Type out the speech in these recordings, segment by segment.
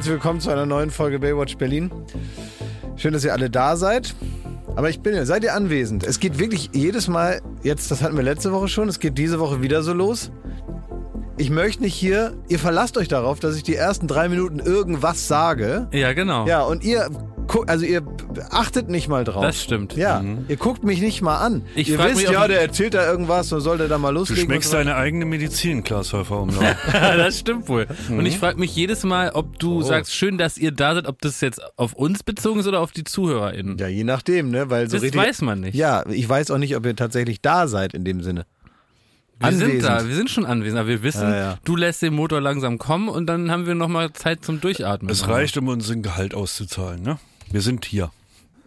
Herzlich willkommen zu einer neuen Folge Baywatch Berlin. Schön, dass ihr alle da seid. Aber ich bin ja, seid ihr anwesend? Es geht wirklich jedes Mal, jetzt, das hatten wir letzte Woche schon, es geht diese Woche wieder so los. Ich möchte nicht hier, ihr verlasst euch darauf, dass ich die ersten drei Minuten irgendwas sage. Ja, genau. Ja, und ihr, also ihr achtet nicht mal drauf. Das stimmt. Mhm. Ja, ihr guckt mich nicht mal an. Ich ihr wisst, mich, ja, der erzählt da irgendwas und soll der da mal Du loslegen. schmeckst und so. deine eigene Medizin, Klaas Häufer Umlauf. das stimmt wohl. Und ich frage mich jedes Mal, ob du sagst, schön, dass ihr da seid, ob das jetzt auf uns bezogen ist oder auf die ZuhörerInnen. Ja, je nachdem, ne? Weil so das richtig, weiß man nicht. Ja, ich weiß auch nicht, ob ihr tatsächlich da seid in dem Sinne. wir sind anwesend. da, wir sind schon anwesend, aber wir wissen, Ja, ja. du lässt den Motor langsam kommen und dann haben wir nochmal Zeit zum Durchatmen. Es reicht, um unseren Gehalt auszuzahlen, ne? Wir sind hier.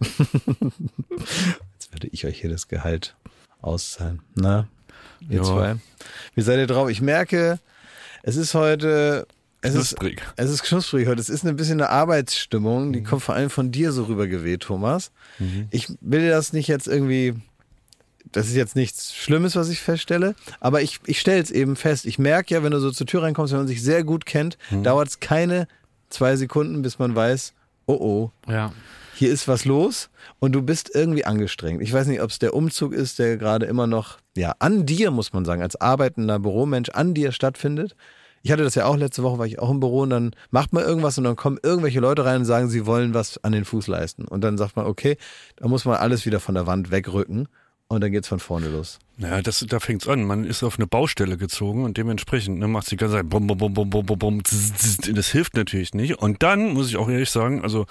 Jetzt werde ich euch hier das Gehalt auszahlen. Na, ihr Ja. zwei. Wie seid ihr drauf? Ich merke, es ist heute. Es ist, Knusprig. es ist knusprig heute. Es ist ein bisschen eine Arbeitsstimmung, die kommt vor allem von dir so rübergeweht, Thomas. Ich will das nicht jetzt irgendwie. Das ist jetzt nichts Schlimmes, was ich feststelle, aber ich, ich stelle es eben fest. Ich merke ja, wenn du so zur Tür reinkommst, wenn man sich sehr gut kennt, dauert es keine zwei Sekunden, bis man weiß, oh oh, Ja. hier ist was los und du bist irgendwie angestrengt. Ich weiß nicht, ob es der Umzug ist, der gerade immer noch, ja, an dir, muss man sagen, als arbeitender Büromensch, an dir stattfindet. Ich hatte das ja auch letzte Woche, war ich auch im Büro und dann macht man irgendwas und dann kommen irgendwelche Leute rein und sagen, sie wollen was an den Fuß leisten. Und dann sagt man, okay, da muss man alles wieder von der Wand wegrücken und dann geht's von vorne los. Ja, das, da fängt's an. Man ist auf eine Baustelle gezogen und dementsprechend ne, macht die ganze Zeit bum, bum, bum, bum, bum, bum, bum. Das hilft natürlich nicht. Und dann muss ich auch ehrlich sagen, also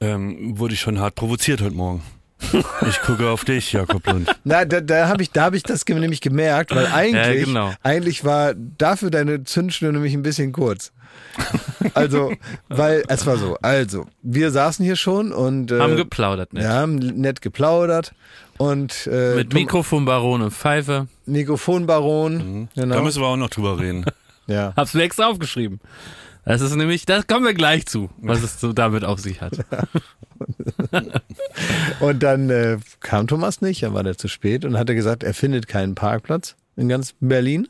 ähm, wurde ich schon hart provoziert heute Morgen. Ich gucke auf dich, Jakob Lund. Na, da, da habe ich, da hab ich das nämlich gemerkt, weil eigentlich, genau. eigentlich war dafür deine Zündschnur nämlich ein bisschen kurz. Also, weil es war so. Also, wir saßen hier schon und äh, Haben geplaudert, ne? wir haben nett geplaudert und äh, Mit Mikrofonbaron und Pfeife. Mikrofonbaron. Da Genau. müssen wir auch noch drüber reden. Ja. Hab's mir extra aufgeschrieben. Das ist nämlich, das kommen wir gleich zu, was es so damit auf sich hat. Und dann äh, kam Thomas nicht, dann war der zu spät und hatte gesagt, er findet keinen Parkplatz in ganz Berlin.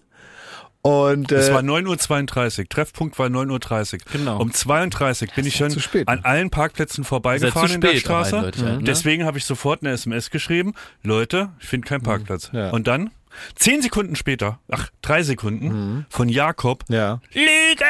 Und Es äh, war 9.32 Uhr. Treffpunkt war 9.30 Uhr. Genau. Um 32 bin ich schon zu spät. an allen Parkplätzen vorbeigefahren zu in der spät, aber Straße. eindeutig, ne? Deswegen habe ich sofort eine SMS geschrieben. Leute, ich finde keinen Parkplatz. Ja. Und dann, zehn Sekunden später, ach, drei Sekunden, von Jakob, ja. Lüge!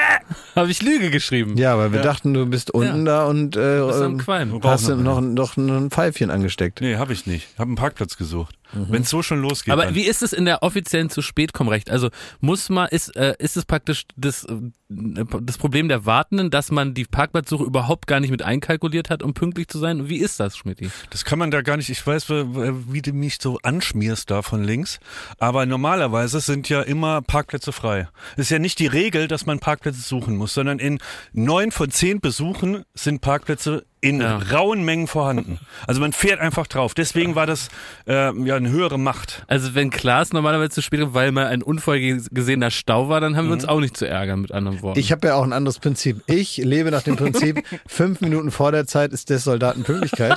Habe ich Lüge geschrieben. Ja, weil wir dachten, du bist unten da und äh, bist am ähm, Qualm. hast du noch noch, noch ein Pfeifchen angesteckt. Nee, habe ich nicht. Habe einen Parkplatz gesucht. Wenn es so schon losgeht. Aber dann. wie ist es in der offiziellen zu spät kommen Recht? Also muss man ist äh, ist es praktisch das äh, das Problem der Wartenden, dass man die Parkplatzsuche überhaupt gar nicht mit einkalkuliert hat, um pünktlich zu sein? Wie ist das, Schmidti? Das kann man da gar nicht, ich weiß, wie wie du mich so anschmierst da von links, aber normalerweise sind ja immer Parkplätze frei. Es ist ja nicht die Regel, dass man Parkplätze suchen muss, sondern in neun von zehn Besuchen sind Parkplätze in Ja. rauen Mengen vorhanden. Also man fährt einfach drauf. Deswegen war das äh, ja eine höhere Macht. Also wenn Klaas normalerweise zu spät kommt, weil mal ein unvorgesehener Stau war, dann haben wir uns auch nicht zu ärgern, mit anderen Worten. Ich habe ja auch ein anderes Prinzip. Ich lebe nach dem Prinzip, fünf Minuten vor der Zeit ist des Soldaten Pünktlichkeit.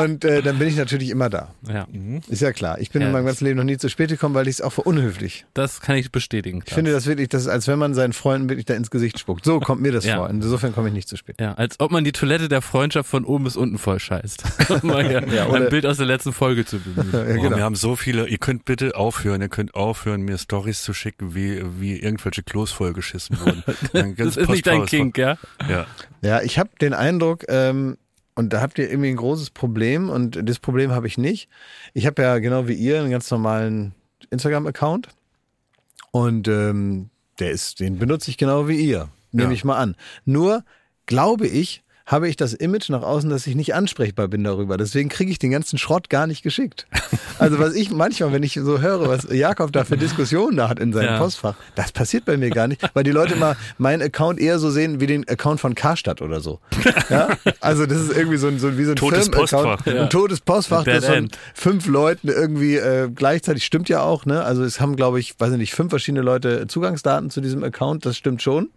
Und äh, dann bin ich natürlich immer da. ja, Ist ja klar. Ich bin Ja, in meinem ganzen Leben noch nie zu spät gekommen, weil ich es auch für unhöflich. das kann ich bestätigen. Ich finde das wirklich, das ist, als wenn man seinen Freunden wirklich da ins Gesicht spuckt. So kommt mir das Ja. vor. Insofern komme ich nicht zu spät. ja, als ob man die Toilette der Freundschaft von oben bis unten voll scheißt. Um Ja, ein Bild aus der letzten Folge zu bemühen. Ja, Oh, genau. wir haben so viele, ihr könnt bitte aufhören, ihr könnt aufhören, mir Stories zu schicken, wie, wie irgendwelche Klos vollgeschissen wurden. Das ist nicht dein Kink, ja? Ja. Ja, ich habe den Eindruck, ähm, und da habt ihr irgendwie ein großes Problem und das Problem habe ich nicht. Ich habe ja genau wie ihr einen ganz normalen Instagram-Account und ähm, der ist, den benutze ich genau wie ihr, nehme Ja. ich mal an. Nur glaube ich, habe ich das Image nach außen, dass ich nicht ansprechbar bin darüber. Deswegen kriege ich den ganzen Schrott gar nicht geschickt. Also was ich manchmal, wenn ich so höre, was Jakob da für Diskussionen da hat in seinem Ja. Postfach, das passiert bei mir gar nicht, weil die Leute mal meinen Account eher so sehen wie den Account von Karstadt oder so. Ja? Also das ist irgendwie so ein, so wie so ein Totes Firmenaccount, Postfach. ein totes Postfach, Dead das von fünf Leuten irgendwie äh, gleichzeitig stimmt ja auch. Ne? Also es haben, glaube ich, weiß ich nicht, fünf verschiedene Leute Zugangsdaten zu diesem Account. Das stimmt schon.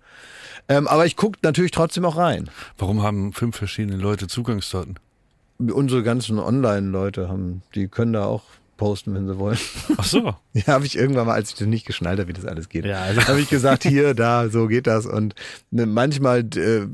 Ähm, aber ich gucke natürlich trotzdem auch rein. Warum haben fünf verschiedene Leute Zugangsdaten? Unsere ganzen Online-Leute haben, die können da auch posten, wenn sie wollen. Ach so. Ja, habe ich irgendwann mal, als ich das nicht geschnallt habe, wie das alles geht, Ja, also- habe ich gesagt, hier, da, so geht das. Und ne, manchmal äh,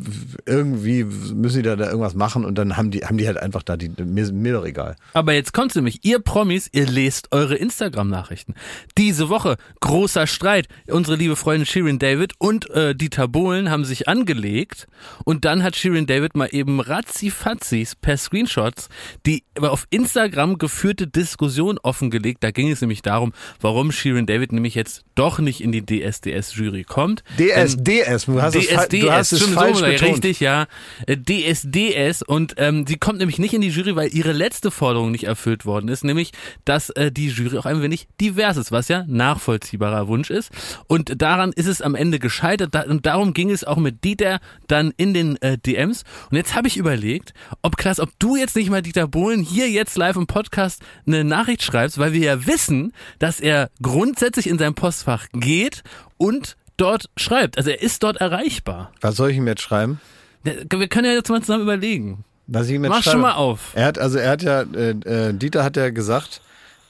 irgendwie müssen die da, da irgendwas machen und dann haben die, haben die halt einfach da die, mir, mir doch egal. Aber jetzt kommt's nämlich, ihr Promis, ihr lest eure Instagram-Nachrichten. Diese Woche großer Streit. Unsere liebe Freundin Shirin David und äh, Dieter Bohlen haben sich angelegt und dann hat Shirin David mal eben ratzi-fatzis per Screenshots die auf Instagram geführte Diskussion offengelegt. Da ging es nämlich darum, warum Shirin David nämlich jetzt doch nicht in die DSDS-Jury kommt. DS, Denn- DS, du hast es, fa- DSDS, du hast es falsch so, betont. richtig, ja. Äh, DSDS und ähm, sie kommt nämlich nicht in die Jury, weil ihre letzte Forderung nicht erfüllt worden ist, nämlich, dass äh, die Jury auch ein wenig divers ist, was ja nachvollziehbarer Wunsch ist. Und daran ist es am Ende gescheitert da, und darum ging es auch mit Dieter dann in den äh, DMs. Und jetzt habe ich überlegt, ob Klaas, ob du jetzt nicht mal Dieter Bohlen hier jetzt live im Podcast eine Nachricht schreibst, weil wir ja wissen, dass er grundsätzlich in sein Postfach geht und dort schreibt. Also er ist dort erreichbar. Was soll ich ihm jetzt schreiben? Wir können ja jetzt mal zusammen überlegen. Was ich ihm jetzt Mach schreibe? schon mal auf. Er hat, also er hat ja, äh, äh, Dieter hat ja gesagt,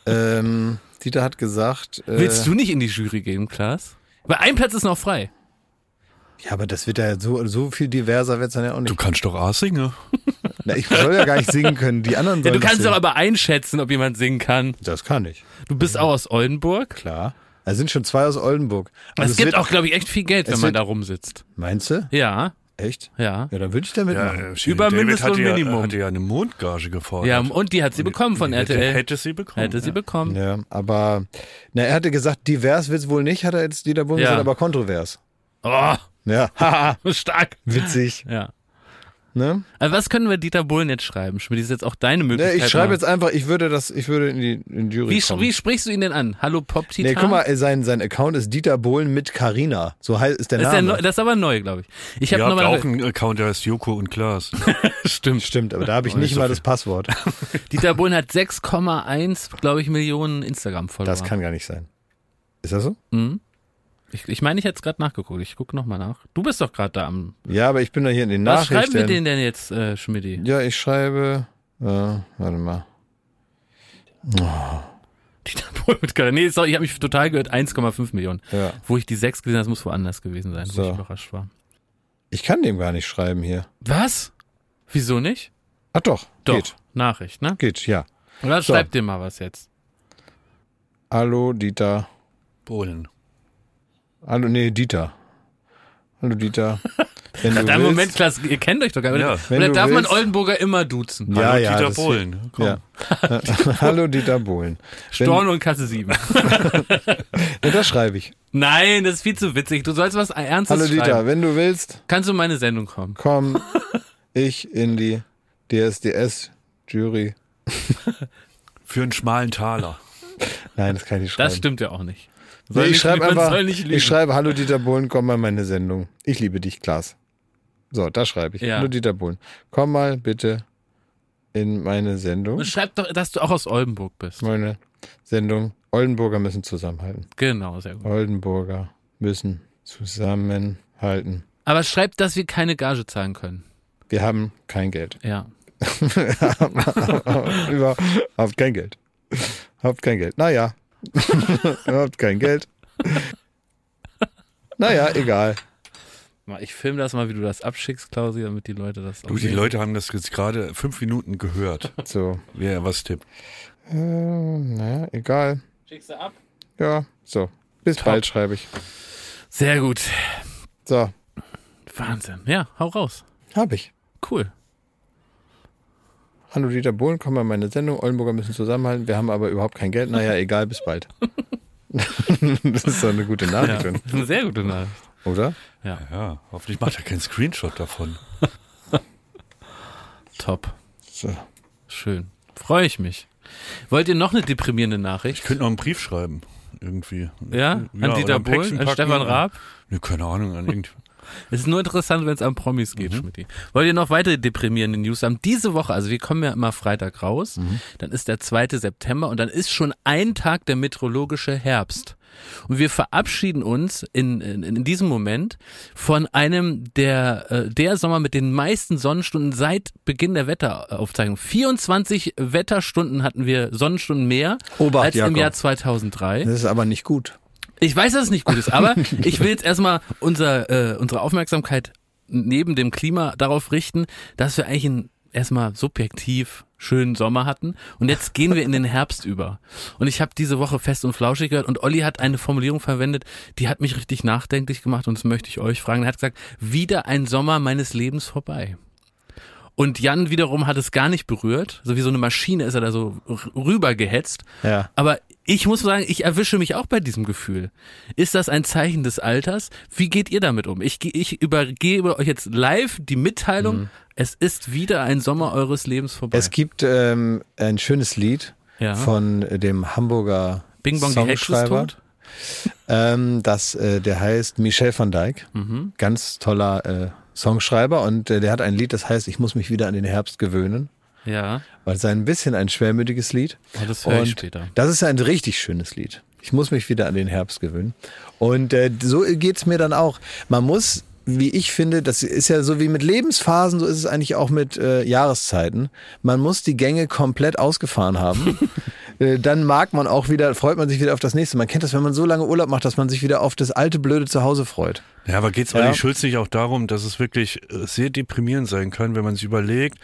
ähm, Dieter hat gesagt, äh, Willst du nicht in die Jury gehen, Klaas? Weil ein Platz ist noch frei. ja, aber das wird ja so, so viel diverser wird's dann ja auch Du nicht. kannst doch A singen. Na, ich soll ja gar nicht singen können, die anderen Ja, sollen du kannst singen. doch aber einschätzen, ob jemand singen kann. Das kann ich, Du bist auch aus Oldenburg. klar. Da sind schon zwei aus Oldenburg. Es Also gibt wird, auch, glaube ich, echt viel Geld, wenn es man wird- da rumsitzt. Meinst du? Ja, Echt? ja. Ja, dann würde ich da mitmachen. äh, Shirin Über Mindestlohn hatte ja, Minimum. hatte ja eine Mondgage gefordert. Ja, und die hat sie bekommen von hätte, RTL. Hätte sie bekommen. Hätte sie ja. bekommen. Ja, aber na, er hatte gesagt, divers wird's wohl nicht, hat er jetzt Dieter Bohlen Ja. gesagt, aber kontrovers. Oh, Ja, haha, stark. witzig. Ja. Ne? Also was können wir Dieter Bohlen jetzt schreiben? Schmidt, das ist jetzt auch deine Ne, Möglichkeit. ich schreibe jetzt einfach, ich würde das, ich würde in die, in die Jury Wie, kommen. wie sprichst du ihn denn an? Hallo Pop Titan? Nee, guck mal, äh, sein, sein Account ist Dieter Bohlen mit Carina. So heißt ist der Das ist, der Name. das ist aber neu, glaube ich. Ich habe habt nochmal auch einen Account, der heißt Joko und Klaas. Stimmt. Stimmt, aber da habe ich Oh, nicht nicht so mal das Passwort. Dieter Bohlen hat 6,1, glaube ich, Millionen Instagram-Follower. Das kann gar nicht sein. Ist das so? Mhm. Ich, ich meine, ich hätte es gerade nachgeguckt. Ich gucke nochmal nach. Du bist doch gerade da am. Ja, aber ich bin da hier in den Was schreiben Nachrichten. wir denen denn jetzt, äh, Schmidti? Ja, ich schreibe, äh, warte mal. Dieter Bohlen mit Kanal. Nee, sorry, ich habe mich total gehört. 1,5 Millionen. Ja. Wo ich die 6 gesehen habe, das muss woanders gewesen sein, wo So. ich überrascht war. Ich kann dem gar nicht schreiben hier. Was? Wieso nicht? Ach doch, Doch. geht. Nachricht, ne? Geht, ja. Oder So. schreib dir mal was jetzt. Hallo Dieter. Bohlen. Hallo, nee, Dieter. Hallo Dieter. Wenn du Moment, Klaas, ihr kennt euch doch gar nicht. Ja. Oder, Wenn oder du darf man willst. Oldenburger immer duzen? Ja, Hallo, ja, Dieter Bohlen. Komm. Ja. Hallo Dieter Bohlen. Wenn, Storno und Kasse 7. ja, das schreibe ich. Nein, das ist viel zu witzig. Du sollst was Ernstes Hallo schreiben. Dieter, wenn du willst, Kannst du in meine Sendung kommen? komm ich in die DSDS-Jury. Für einen schmalen Taler. Nein, das kann ich nicht schreiben. Das stimmt ja auch nicht. Nee, Soll ich nicht- schreibe einfach, ich schreibe, hallo Dieter Bohlen, komm mal in meine Sendung. Ich liebe dich, Klaas. So, da schreibe ich. Ja. Hallo Dieter Bohlen, komm mal bitte in meine Sendung. Und schreib doch, dass du auch aus Oldenburg bist. Meine Sendung. Oldenburger müssen zusammenhalten. Genau, sehr gut. Oldenburger müssen zusammenhalten. Aber schreib, dass wir keine Gage zahlen können. Wir haben kein Geld. Ja. Überhaupt kein Geld. Habt kein Geld. Naja. Habt kein Geld. Naja, egal. Mal, Ich filme das mal, wie du das abschickst, Klausi, damit die Leute das auch Du, die sehen. Leute haben das jetzt gerade fünf Minuten gehört, So. wer was tippt. Äh, naja, egal. Schickst du ab? Ja, so. Bis Top. bald schreibe ich. Sehr gut. So, Wahnsinn. Ja, hau raus. hab ich. Cool. Hallo Dieter Bohlen, komm mal in meine Sendung. Oldenburger müssen zusammenhalten. Wir haben aber überhaupt kein Geld. Naja, egal, bis bald. das ist doch eine gute Ja, Nachricht, das ist eine sehr gute Nachricht. oder? Ja, hoffentlich macht er keinen Screenshot davon. Top. So. Schön. Freue ich mich. Wollt ihr noch eine deprimierende Nachricht? Ich könnte noch einen Brief schreiben. Irgendwie. Ja? An oder Dieter Bohlen? An. Stefan Raab? Ne, keine Ahnung, an irgendwie. Es ist nur interessant, wenn es an Promis geht, Mhm. Schmidti. Wollt ihr noch weitere deprimierende News haben? Diese Woche, also wir kommen ja immer Freitag raus, Mhm. dann ist der 2. September und dann ist schon ein Tag der meteorologische Herbst. Und wir verabschieden uns in, in, in diesem Moment von einem der, äh, der Sommer mit den meisten Sonnenstunden seit Beginn der Wetteraufzeichnung. 24 Wetterstunden hatten wir Sonnenstunden mehr Obacht, als im Jakob. Jahr 2003. Das ist aber nicht gut. Ich weiß, dass es nicht gut ist, aber ich will jetzt erstmal unser, äh, unsere Aufmerksamkeit neben dem Klima darauf richten, dass wir eigentlich einen erstmal subjektiv schönen Sommer hatten und jetzt gehen wir in den Herbst über. Und ich habe diese Woche fest und flauschig gehört und Olli hat eine Formulierung verwendet, die hat mich richtig nachdenklich gemacht und das möchte ich euch fragen. Er hat gesagt, wieder ein Sommer meines Lebens vorbei. Und Jan wiederum hat es gar nicht berührt. So wie so eine Maschine ist er da so rübergehetzt. Ja. Aber ich muss sagen, ich erwische mich auch bei diesem Gefühl. Ist das ein Zeichen des Alters? Wie geht ihr damit um? Ich, ich übergebe euch jetzt live die Mitteilung, es ist wieder ein Sommer eures Lebens vorbei. Es gibt ähm, ein schönes Lied Ja. von dem Hamburger Bing Bong, Songschreiber. Ähm, das, äh, der heißt Michel van Dijk. Mhm. Ganz toller äh, Songschreiber und äh, der hat ein Lied, das heißt, ich muss mich wieder an den Herbst gewöhnen. Ja, Weil es ist ein bisschen ein schwermütiges Lied. oh, das höre ich später. Das ist ein richtig schönes Lied. Ich muss mich wieder an den Herbst gewöhnen. Und äh, so geht's mir dann auch. Man muss, wie ich finde, das ist ja so wie mit Lebensphasen, so ist es eigentlich auch mit äh, Jahreszeiten. Man muss die Gänge komplett ausgefahren haben. Äh, dann mag man auch wieder, freut man sich wieder auf das nächste. Man kennt das, wenn man so lange Urlaub macht, dass man sich wieder auf das alte blöde Zuhause freut. Ja, aber geht's Ja. Olli Schulz nicht auch darum, dass es wirklich äh, sehr deprimierend sein kann, wenn man sich überlegt,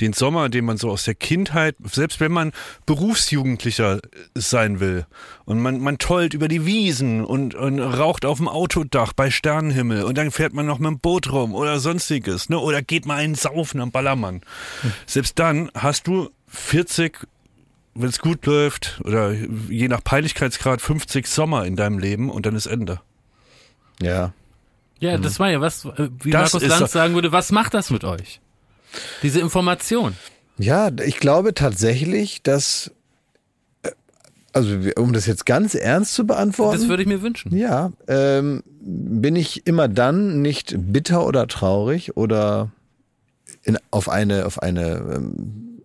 den Sommer, den man so aus der Kindheit, selbst wenn man Berufsjugendlicher äh, sein will und man, man tollt über die Wiesen und, und raucht auf dem Autodach bei Sternenhimmel und dann fährt man noch mit dem Boot rum oder sonstiges, ne? oder geht mal einen saufen am Ballermann. Selbst dann hast du 40 wenn es gut läuft, oder je nach Peinlichkeitsgrad 50 Sommer in deinem Leben und dann ist Ende. Ja. Ja, das war ja was, äh, wie Das Markus Lanz sagen würde, was macht das mit euch? Diese Information. Ja, ich glaube tatsächlich, dass, äh, also um das jetzt ganz ernst zu beantworten. Das würde ich mir wünschen. Ja, ähm, bin ich immer dann nicht bitter oder traurig oder in, auf eine, auf eine ähm,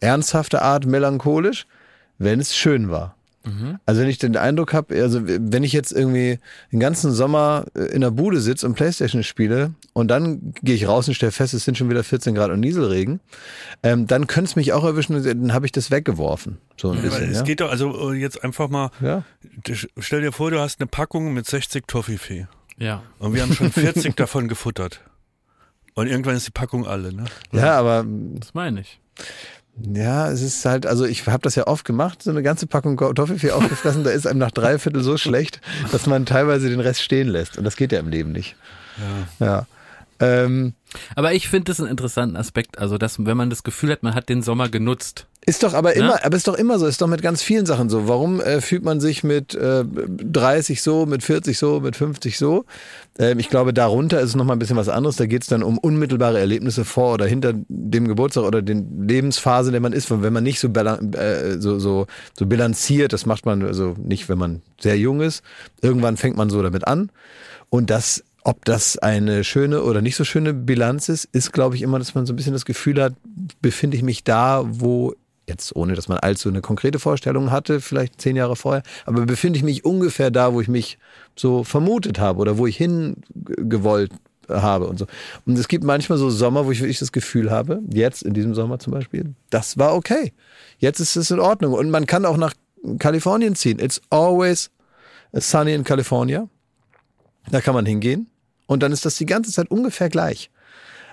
ernsthafte Art melancholisch, wenn es schön war. Also wenn ich den Eindruck habe, also wenn ich jetzt irgendwie den ganzen Sommer äh, in der Bude sitze und Playstation spiele und dann gehe ich raus und stelle fest, es sind schon wieder 14 Grad und Nieselregen, ähm, dann könnte es mich auch erwischen, und dann habe ich das weggeworfen. So ein Aber bisschen. es Ja? geht doch, also äh, jetzt einfach mal, ja. stell dir vor, du hast eine Packung mit 60 Toffifee Ja. und wir haben schon 40 davon gefuttert. Und irgendwann ist die Packung alle, ne? ja, aber Das meine ich. Ja, es ist halt, also ich habe das ja oft gemacht, so eine ganze Packung Kartoffelfee aufgefressen, da ist einem nach drei Viertel so schlecht, dass man teilweise den Rest stehen lässt. Und das geht ja im Leben nicht. Ja. ja. Ähm, Aber ich finde das einen interessanten Aspekt, also dass, wenn man das Gefühl hat, man hat den Sommer genutzt. Ist doch aber Ja? immer, aber ist doch immer so, ist doch mit ganz vielen Sachen so. Warum äh, fühlt man sich mit äh, 30 so, mit 40 so, mit 50 so? Ähm, ich glaube, darunter ist es nochmal ein bisschen was anderes. Da geht es dann um unmittelbare Erlebnisse vor oder hinter dem Geburtstag oder den Lebensphase, in der man ist. Wenn man nicht so, äh, so, so, so bilanziert, das macht man also nicht, wenn man sehr jung ist. Irgendwann fängt man so damit an. Und das, ob das eine schöne oder nicht so schöne Bilanz ist, ist, glaube ich, immer, dass man so ein bisschen das Gefühl hat, befinde ich mich da, wo jetzt ohne, dass man allzu eine konkrete Vorstellung hatte, vielleicht zehn Jahre vorher, aber befinde ich mich ungefähr da, wo ich mich so vermutet habe oder wo ich hingewollt habe und so. Und es gibt manchmal so Sommer, wo ich wirklich das Gefühl habe, jetzt in diesem Sommer zum Beispiel, das war okay. Jetzt ist es in Ordnung. Und man kann auch nach Kalifornien ziehen. It's always sunny in California. Da kann man hingehen. Und dann ist das die ganze Zeit ungefähr gleich.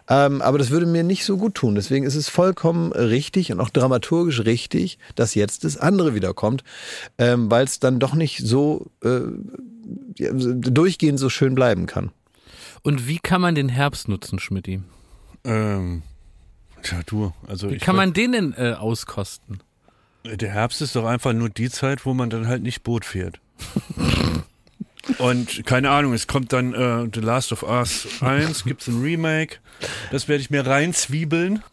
Ähm, aber das würde mir nicht so gut tun. Deswegen ist es vollkommen richtig und auch dramaturgisch richtig, dass jetzt das andere wiederkommt, ähm, weil es dann doch nicht so äh, durchgehend so schön bleiben kann. Und wie kann man den Herbst nutzen, Schmidti? Ähm, tja, du, also Wie ich kann man den denn äh, auskosten? Der Herbst ist doch einfach nur die Zeit, wo man dann halt nicht Boot fährt. Und keine Ahnung, es kommt dann äh, The Last of Us 1, gibt's ein Remake. Das werde ich mir reinzwiebeln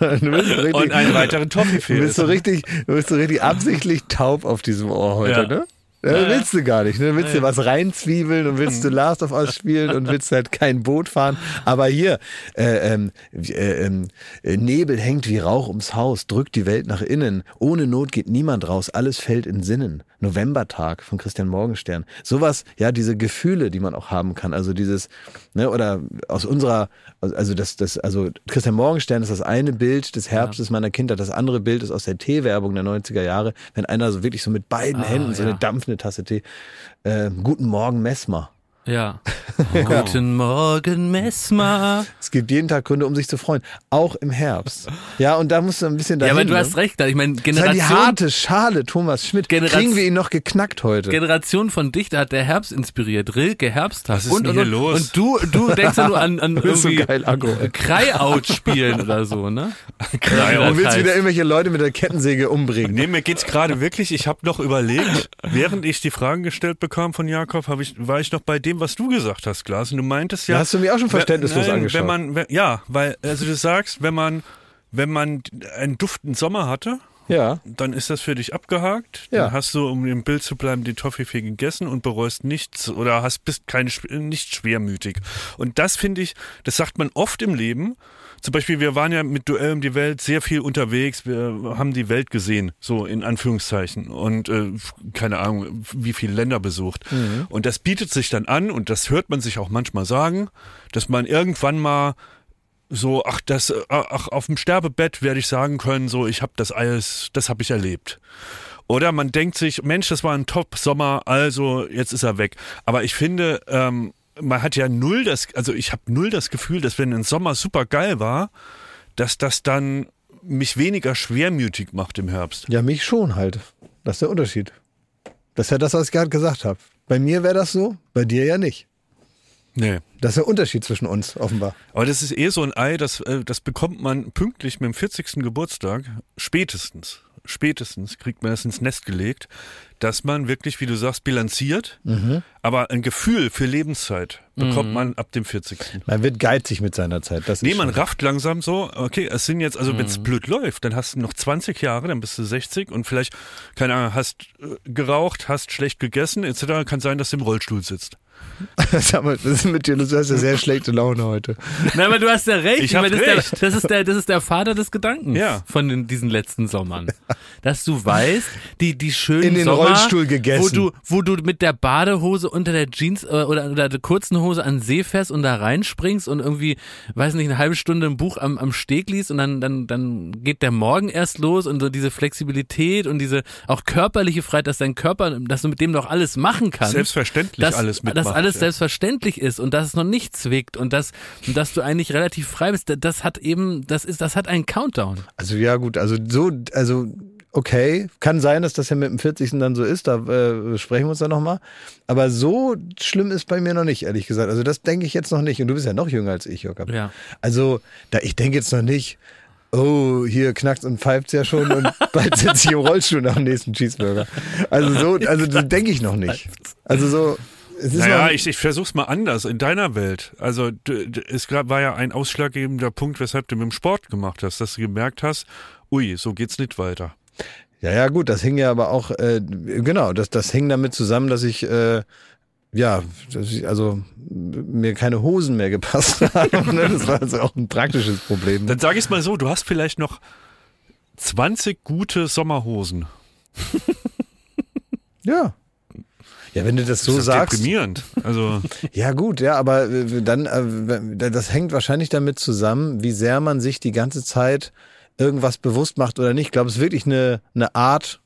Du richtig, und einen weiteren du Toffifee bist so richtig, du bist so richtig absichtlich taub auf diesem Ohr heute, Ja. ne? Ja, willst du gar nicht. Ne? Willst du was reinzwiebeln und willst du Last of Us spielen und willst halt kein Boot fahren. Aber hier, äh, ähm, äh, ähm, äh, Nebel hängt wie Rauch ums Haus, drückt die Welt nach innen. Ohne Not geht niemand raus, alles fällt in Sinnen. Novembertag von Christian Morgenstern. Sowas, ja, diese Gefühle, die man auch haben kann. Also dieses, ne, oder aus unserer, also das, das, also Christian Morgenstern ist das eine Bild des Herbstes meiner Kindheit. Das andere Bild ist aus der Teewerbung der 90er Jahre, wenn einer so wirklich so mit beiden Ah, Händen so ja. eine dampfende Tasse Tee. Äh, Guten Morgen, Messmer. Ja. Guten Morgen, Messmer. Es gibt jeden Tag Gründe, um sich zu freuen. Auch im Herbst. Ja, und da musst du ein bisschen Ja, dahin. aber du ne? hast recht. Ich meine, Das ist halt die Generation, harte Schale, Thomas Schmidt. Generation- Kriegen wir ihn noch geknackt heute? Generation von Dichter hat der Herbst inspiriert. Rilke Herbsttag. Was ist und, denn und, hier und, los? Und du, du denkst ja nur an, an bist so irgendwie geil aggro. äh, Cry-Out spielen oder so, ne? Cry-out. Du willst heißt. wieder irgendwelche Leute mit der Kettensäge umbringen. Nee, mir geht's gerade wirklich, ich habe noch überlegt, während ich die Fragen gestellt bekam von Jakob, hab ich, war ich noch bei dem, was du gesagt hast, Glas. Und du meintest ja. Da hast du mich auch schon verständnislos Nein, angeschaut. Wenn man, wenn, ja, weil, also du sagst, wenn man, wenn man einen duftenden Sommer hatte, Ja. dann ist das für dich abgehakt. Ja. Dann hast du, um im Bild zu bleiben, den Toffifee gegessen und bereust nichts oder hast, bist kein, nicht schwermütig. Und das finde ich, das sagt man oft im Leben. Zum Beispiel, wir waren ja mit Duell um die Welt sehr viel unterwegs. Wir haben die Welt gesehen, so in Anführungszeichen. Und äh, keine Ahnung, wie viele Länder besucht. Und das bietet sich dann an, und das hört man sich auch manchmal sagen, dass man irgendwann mal so, ach, das, äh, ach, auf dem Sterbebett werde ich sagen können, so, ich habe das alles, das habe ich erlebt. Oder man denkt sich, Mensch, das war ein Top-Sommer, also jetzt ist er weg. Aber ich finde, ähm, man hat ja null das, also ich habe null das Gefühl, dass wenn ein Sommer super geil war, dass das dann mich weniger schwermütig macht im Herbst. Ja, mich schon halt. Das ist der Unterschied. Das ist ja das, was ich gerade gesagt habe. Bei mir wäre das so, bei dir ja nicht. Nee. Das ist der Unterschied zwischen uns, offenbar. Aber das ist eh so ein Ei, das, äh, das bekommt man pünktlich mit dem 40. Geburtstag, spätestens, spätestens kriegt man das ins Nest gelegt, dass man wirklich, wie du sagst, bilanziert, aber ein Gefühl für Lebenszeit bekommt man ab dem 40. Man wird geizig mit seiner Zeit. Das Nee, man schon- rafft langsam so, okay, es sind jetzt, also wenn es blöd läuft, dann hast du noch 20 Jahre, dann bist du 60 und vielleicht, keine Ahnung, hast äh, geraucht, hast schlecht gegessen, etc. Kann sein, dass du im Rollstuhl sitzt. Sag mal, was ist mit dir? Du hast ja sehr schlechte Laune heute. Na, aber du hast ja recht. Ich hab meine, das, recht. Ist der, das, ist der, das ist der Vater des Gedankens Ja. von den, diesen letzten Sommern. Dass du weißt, die, die schönen In den Sommer, Rollstuhl gegessen. Wo du, wo du mit der Badehose unter der Jeans äh, oder, oder der kurzen Hose an den See fährst und da reinspringst und irgendwie, weiß nicht, eine halbe Stunde ein Buch am, am Steg liest und dann, dann, dann geht der Morgen erst los und so diese Flexibilität und diese auch körperliche Freiheit, dass dein Körper, dass du mit dem doch alles machen kannst Selbstverständlich dass, alles dass alles ja. selbstverständlich ist und dass es noch nicht zwickt und dass, und dass du eigentlich relativ frei bist, das- das hat eben, das ist, das hat einen Countdown. Also ja gut, also so, also okay, kann sein, dass das ja mit dem 40. dann so ist, da äh, sprechen wir uns dann nochmal. Aber so schlimm ist bei mir noch nicht, ehrlich gesagt. Also das denke ich jetzt noch nicht. Und du bist ja noch jünger als ich, Jörg. Ja. Also da, ich denke jetzt noch nicht, oh, hier knackt und pfeift ja schon und bald sitze ich im Rollstuhl nach dem nächsten Cheeseburger. Also so, also so denke ich noch nicht. Also so, Naja, ich, ich versuch's mal anders in deiner Welt. Also es gab- war ja ein ausschlaggebender Punkt, weshalb du mit dem Sport gemacht hast, dass du gemerkt hast, ui, so geht's nicht weiter. Ja, ja, gut, das hing ja aber auch, äh, genau, das, das hing damit zusammen, dass ich, äh, ja, also mir keine Hosen mehr gepasst haben. ne? Das war also auch ein praktisches Problem. Dann sage ich mal so, du hast vielleicht noch 20 gute Sommerhosen. Ja. Ja, wenn du das so das ist sagst. deprimierend. Also Ja, gut, ja, aber äh, dann, äh, das hängt wahrscheinlich damit zusammen, wie sehr man sich die ganze Zeit irgendwas bewusst macht oder nicht. Ich glaube, es ist wirklich eine, eine Art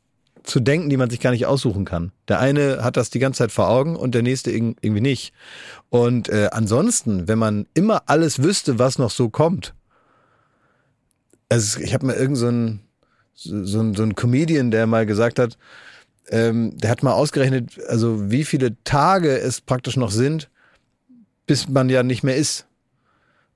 zu denken, die man sich gar nicht aussuchen kann. Der eine hat das die ganze Zeit vor Augen und der nächste irg- irgendwie nicht. Und äh, ansonsten, wenn man immer alles wüsste, was noch so kommt. Also ich habe mal irgend so ein so, so ein so ein Comedian, der mal gesagt hat, ähm, der hat mal ausgerechnet, also wie viele Tage es praktisch noch sind, bis man ja nicht mehr ist.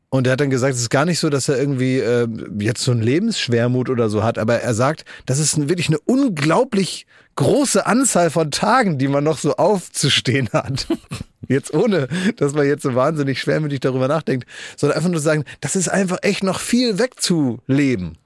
Und er hat dann gesagt, es ist gar nicht so, dass er irgendwie äh, jetzt so einen Lebensschwermut oder so hat, aber er sagt, das ist wirklich eine unglaublich große Anzahl von Tagen, die man noch so aufzustehen hat. Jetzt ohne, dass man jetzt so wahnsinnig schwermütig darüber nachdenkt, sondern einfach nur sagen, das ist einfach echt noch viel wegzuleben.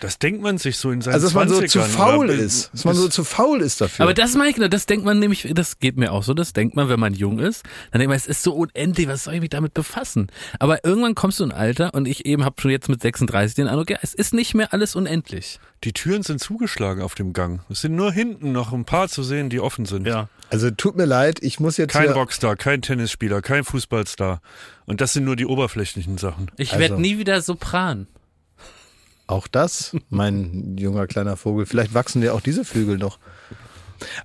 Das denkt man sich so in seinen Also, dass man so 20ern, zu faul ist. Dass man so zu faul ist dafür. Aber das meine ich, genau, das denkt man nämlich, das geht mir auch so, das denkt man, wenn man jung ist, dann denkt man, es ist so unendlich, was soll ich mich damit befassen? Aber irgendwann kommst du in ein Alter und ich eben habe schon jetzt mit 36 den Eindruck, ja, es ist nicht mehr alles unendlich. Die Türen sind zugeschlagen auf dem Gang. Es sind nur hinten noch ein paar zu sehen, die offen sind. also tut mir leid, ich muss jetzt Kein hier, Rockstar, kein Tennisspieler, kein Fußballstar. Und das sind nur die oberflächlichen Sachen. Ich Also- werd nie wieder Sopran. Auch das, mein junger kleiner Vogel. Vielleicht wachsen dir auch diese Flügel noch.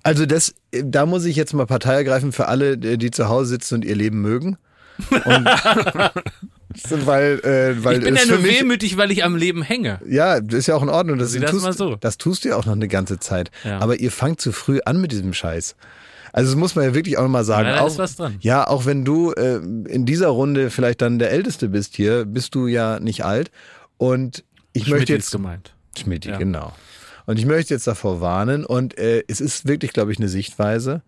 Also das, da muss ich jetzt mal Partei ergreifen für alle, die zu Hause sitzen und ihr Leben mögen. Und, weil, äh, weil Ich bin ja nur mich, wehmütig, weil ich am Leben hänge. Ja, das ist ja auch in Ordnung. Das, das tust, mal so. das tust du ja auch noch eine ganze Zeit. Ja. Aber ihr fangt zu früh an mit diesem Scheiß. Also das muss man ja wirklich auch mal sagen. Ja, da auch, ist was dran. Ja, auch wenn du äh, in dieser Runde vielleicht dann der Älteste bist hier, bist du ja nicht alt. Und ich möchte ist jetzt gemeint. Schmidt, Ja. genau. Und ich möchte jetzt davor warnen und äh, es ist wirklich, glaube ich, eine Sichtweise.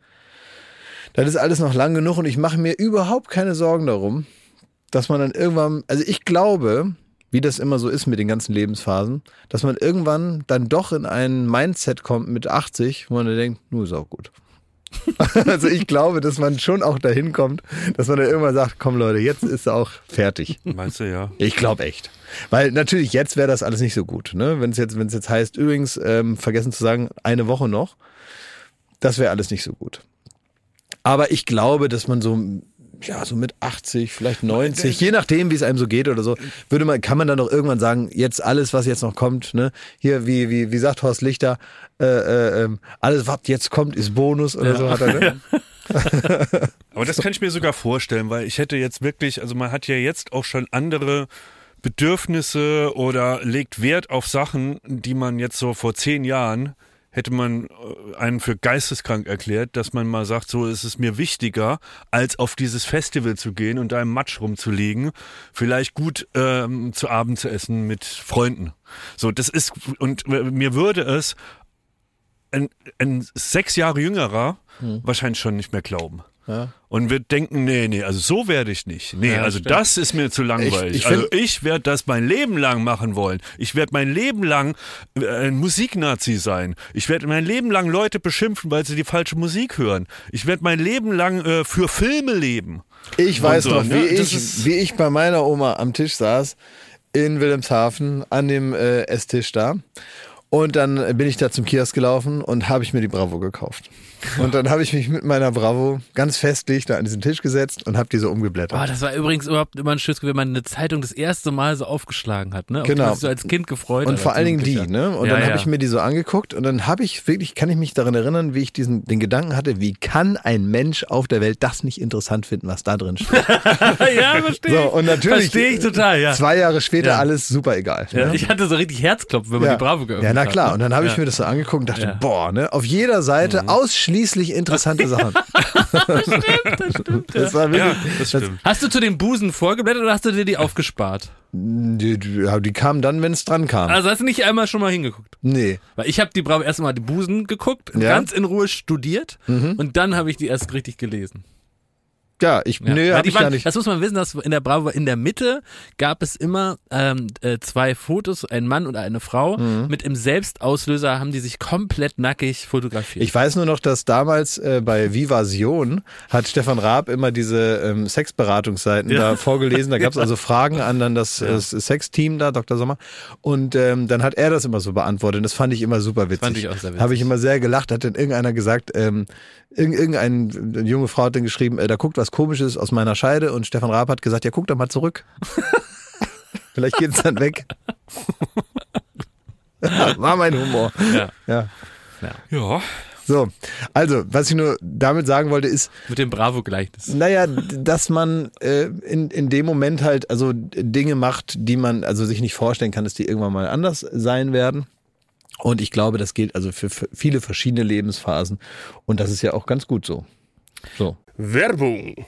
Das ist alles noch lang genug und ich mache mir überhaupt keine Sorgen darum, dass man dann irgendwann, also ich glaube, wie das immer so ist mit den ganzen Lebensphasen, dass man irgendwann dann doch in ein Mindset kommt mit 80, wo man dann denkt, nur ist auch gut. also ich glaube, dass man schon auch dahin kommt, dass man dann irgendwann sagt, komm Leute, jetzt ist auch fertig. Meinst du ja? Ich glaube echt. Weil natürlich jetzt wäre das alles nicht so gut. Ne? Wenn es jetzt, wenn es jetzt heißt, übrigens, ähm, vergessen zu sagen, eine Woche noch, das wäre alles nicht so gut. Aber ich glaube, dass man so, ja, so mit 80, vielleicht 90, je nachdem, wie es einem so geht oder so, würde man, kann man dann doch irgendwann sagen, jetzt alles, was jetzt noch kommt, ne, hier, wie, wie, wie sagt Horst Lichter, äh, äh, ähm, alles, was jetzt kommt, ist Bonus oder so hat er, ne? Aber das kann ich mir sogar vorstellen, weil ich hätte jetzt wirklich, also man hat ja jetzt auch schon andere Bedürfnisse oder legt Wert auf Sachen, die man jetzt so vor zehn Jahren hätte man äh, einen für geisteskrank erklärt, dass man mal sagt, so ist es mir wichtiger, als auf dieses Festival zu gehen und da im Matsch rumzuliegen, vielleicht gut ähm, zu Abend zu essen mit Freunden. So, das ist, und mir würde es ein, ein sechs Jahre jüngerer wahrscheinlich schon nicht mehr glauben. Ja. Und wir denken, nee, nee, also so werde ich nicht. Nee, Ja, also stimmt. das ist mir zu langweilig. Ich- ich also ich werde das mein Leben lang machen wollen. Ich werde mein Leben lang äh, ein Musiknazi sein. Ich werde mein Leben lang Leute beschimpfen, weil sie die falsche Musik hören. Ich werde mein Leben lang äh, für Filme leben. Ich weiß so, noch, ne? wie, Das ich, wie ich bei meiner Oma am Tisch saß in Wilhelmshaven an dem äh, Esstisch da. Und dann bin ich da zum Kiosk gelaufen und habe ich mir die Bravo gekauft. Und dann habe ich mich mit meiner Bravo ganz festlich da an diesen Tisch gesetzt und habe die so umgeblättert. Oh, das war übrigens überhaupt immer ein schönes Gefühl, wenn man eine Zeitung das erste Mal so aufgeschlagen hat, ne? Auf die Genau. sich so als Kind gefreut Und hat, vor allen Dingen die, ne? Und Ja, dann habe ja. ich mir die so angeguckt und dann habe ich wirklich, kann ich mich daran erinnern, wie ich diesen den Gedanken hatte, wie kann ein Mensch auf der Welt das nicht interessant finden, was da drin steht? ja, verstehe So, und natürlich Verstehe ich total, ja. Zwei Jahre später Ja. alles super egal. ne? Ich hatte so richtig Herzklopfen, wenn man die Bravo geöffnet Ja, na hat. klar. ne? Und dann habe ich mir das so angeguckt und dachte. Mhm. boah, ne, auf jeder Seite ausschließlich interessante Sachen. das war wirklich, Ja, das stimmt. Hast du zu den Busen vorgeblättert oder hast du dir die aufgespart? die, die, die kamen dann, wenn es dran kam. Also hast du nicht einmal schon mal hingeguckt? nee. Weil ich habe die Bravo erstmal die Busen geguckt, Ja. Mhm. ganz in Ruhe studiert und dann habe ich die erst richtig gelesen. Ja, ich, Ja. nee, hab ich waren, gar nicht. Das muss man wissen, dass in der Bravo in der Mitte gab es immer ähm, äh, zwei Fotos, ein Mann und eine Frau. Mhm. Mit im Selbstauslöser haben die sich komplett nackig fotografiert. Ich weiß nur noch, dass damals äh, bei Vivasion hat Stefan Raab immer diese ähm, Sexberatungsseiten Ja. da vorgelesen. Da gab es also Fragen an dann das, das Sexteam da, Dr. Sommer. Und ähm, dann hat er das immer so beantwortet. Und das fand ich immer super witzig. Fand ich auch sehr witzig. Habe ich immer sehr gelacht. Hat dann irgendeiner gesagt, ähm, irgend, irgendein, eine junge Frau hat dann geschrieben, äh, da guckt was Komisches aus meiner Scheide. Und Stefan Raab hat gesagt, ja, guck doch mal zurück. Vielleicht geht es dann weg. War mein Humor. ja. Ja. Ja. So, also, was ich nur damit sagen wollte, ist, Mit dem Bravo-Gleichnis. naja, dass man äh, in, in dem Moment halt also Dinge macht, die man also sich nicht vorstellen kann, dass die irgendwann mal anders sein werden. Und ich glaube, das gilt also für, viele verschiedene Lebensphasen. Und das ist ja auch ganz gut so. So. Werbung.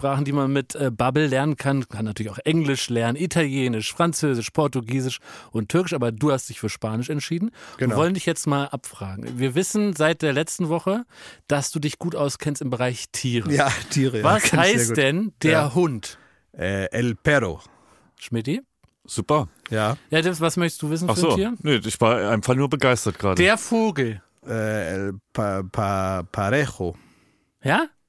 die man mit äh, Bubble lernen kann. Man kann natürlich auch Englisch lernen, Italienisch, Französisch, Portugiesisch und Türkisch, aber du hast dich für Spanisch entschieden. Genau. Wir wollen dich jetzt mal abfragen. Wir wissen seit der letzten Woche, dass du dich gut auskennst im Bereich Tiere. Ja, Tiere. ja, Was sehr heißt denn der Ja. Hund? Äh, El Perro. Schmidti? Super. Ja. Ja, das, was möchtest du wissen Ach für ein so. Tier? Nee, ich war einfach nur begeistert gerade. Der Vogel. Äh, El pa, pa, Parejo. Ja?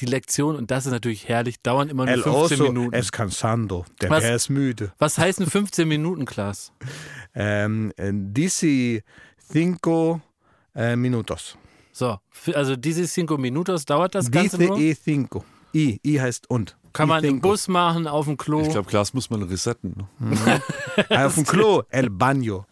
Die Lektion, und das ist natürlich herrlich, dauern immer nur El 15 oso Minuten. es cansando. Der Was? Bär ist müde. Was heißen 15 Minuten, Klaas? Ähm, äh, dici cinco äh, minutos. So, also diese cinco minutos dauert das Ganze Dice nur. e cinco. I, I heißt und. Kann man im cinco. Bus machen, auf dem Klo. Ich glaube, Glas muss man resetten. Ne? Ah, Auf dem Klo. El baño.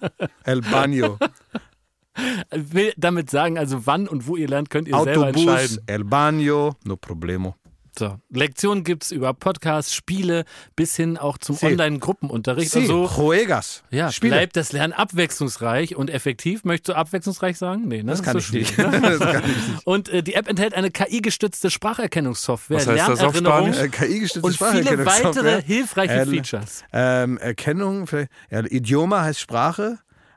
El baño. will damit sagen, also wann und wo ihr lernt, könnt ihr selber Autobus. entscheiden. El baño. No problemo. So, Lektionen gibt's über Podcasts, Spiele bis hin auch zum Sí. Online-Gruppenunterricht. Sí, Also juegas. ja, Spiele. bleibt das Lernen abwechslungsreich und effektiv. Möchtest du abwechslungsreich sagen? Nee, ne? Das kann ist ich so nicht. ne? das kann ich nicht. Und äh, die App enthält eine KI-gestützte Spracherkennungssoftware, Was heißt das auf? Äh, KI-gestützte und viele weitere hilfreiche El- Features. Ähm, Erkennung, vielleicht, ja, Idioma heißt Sprache,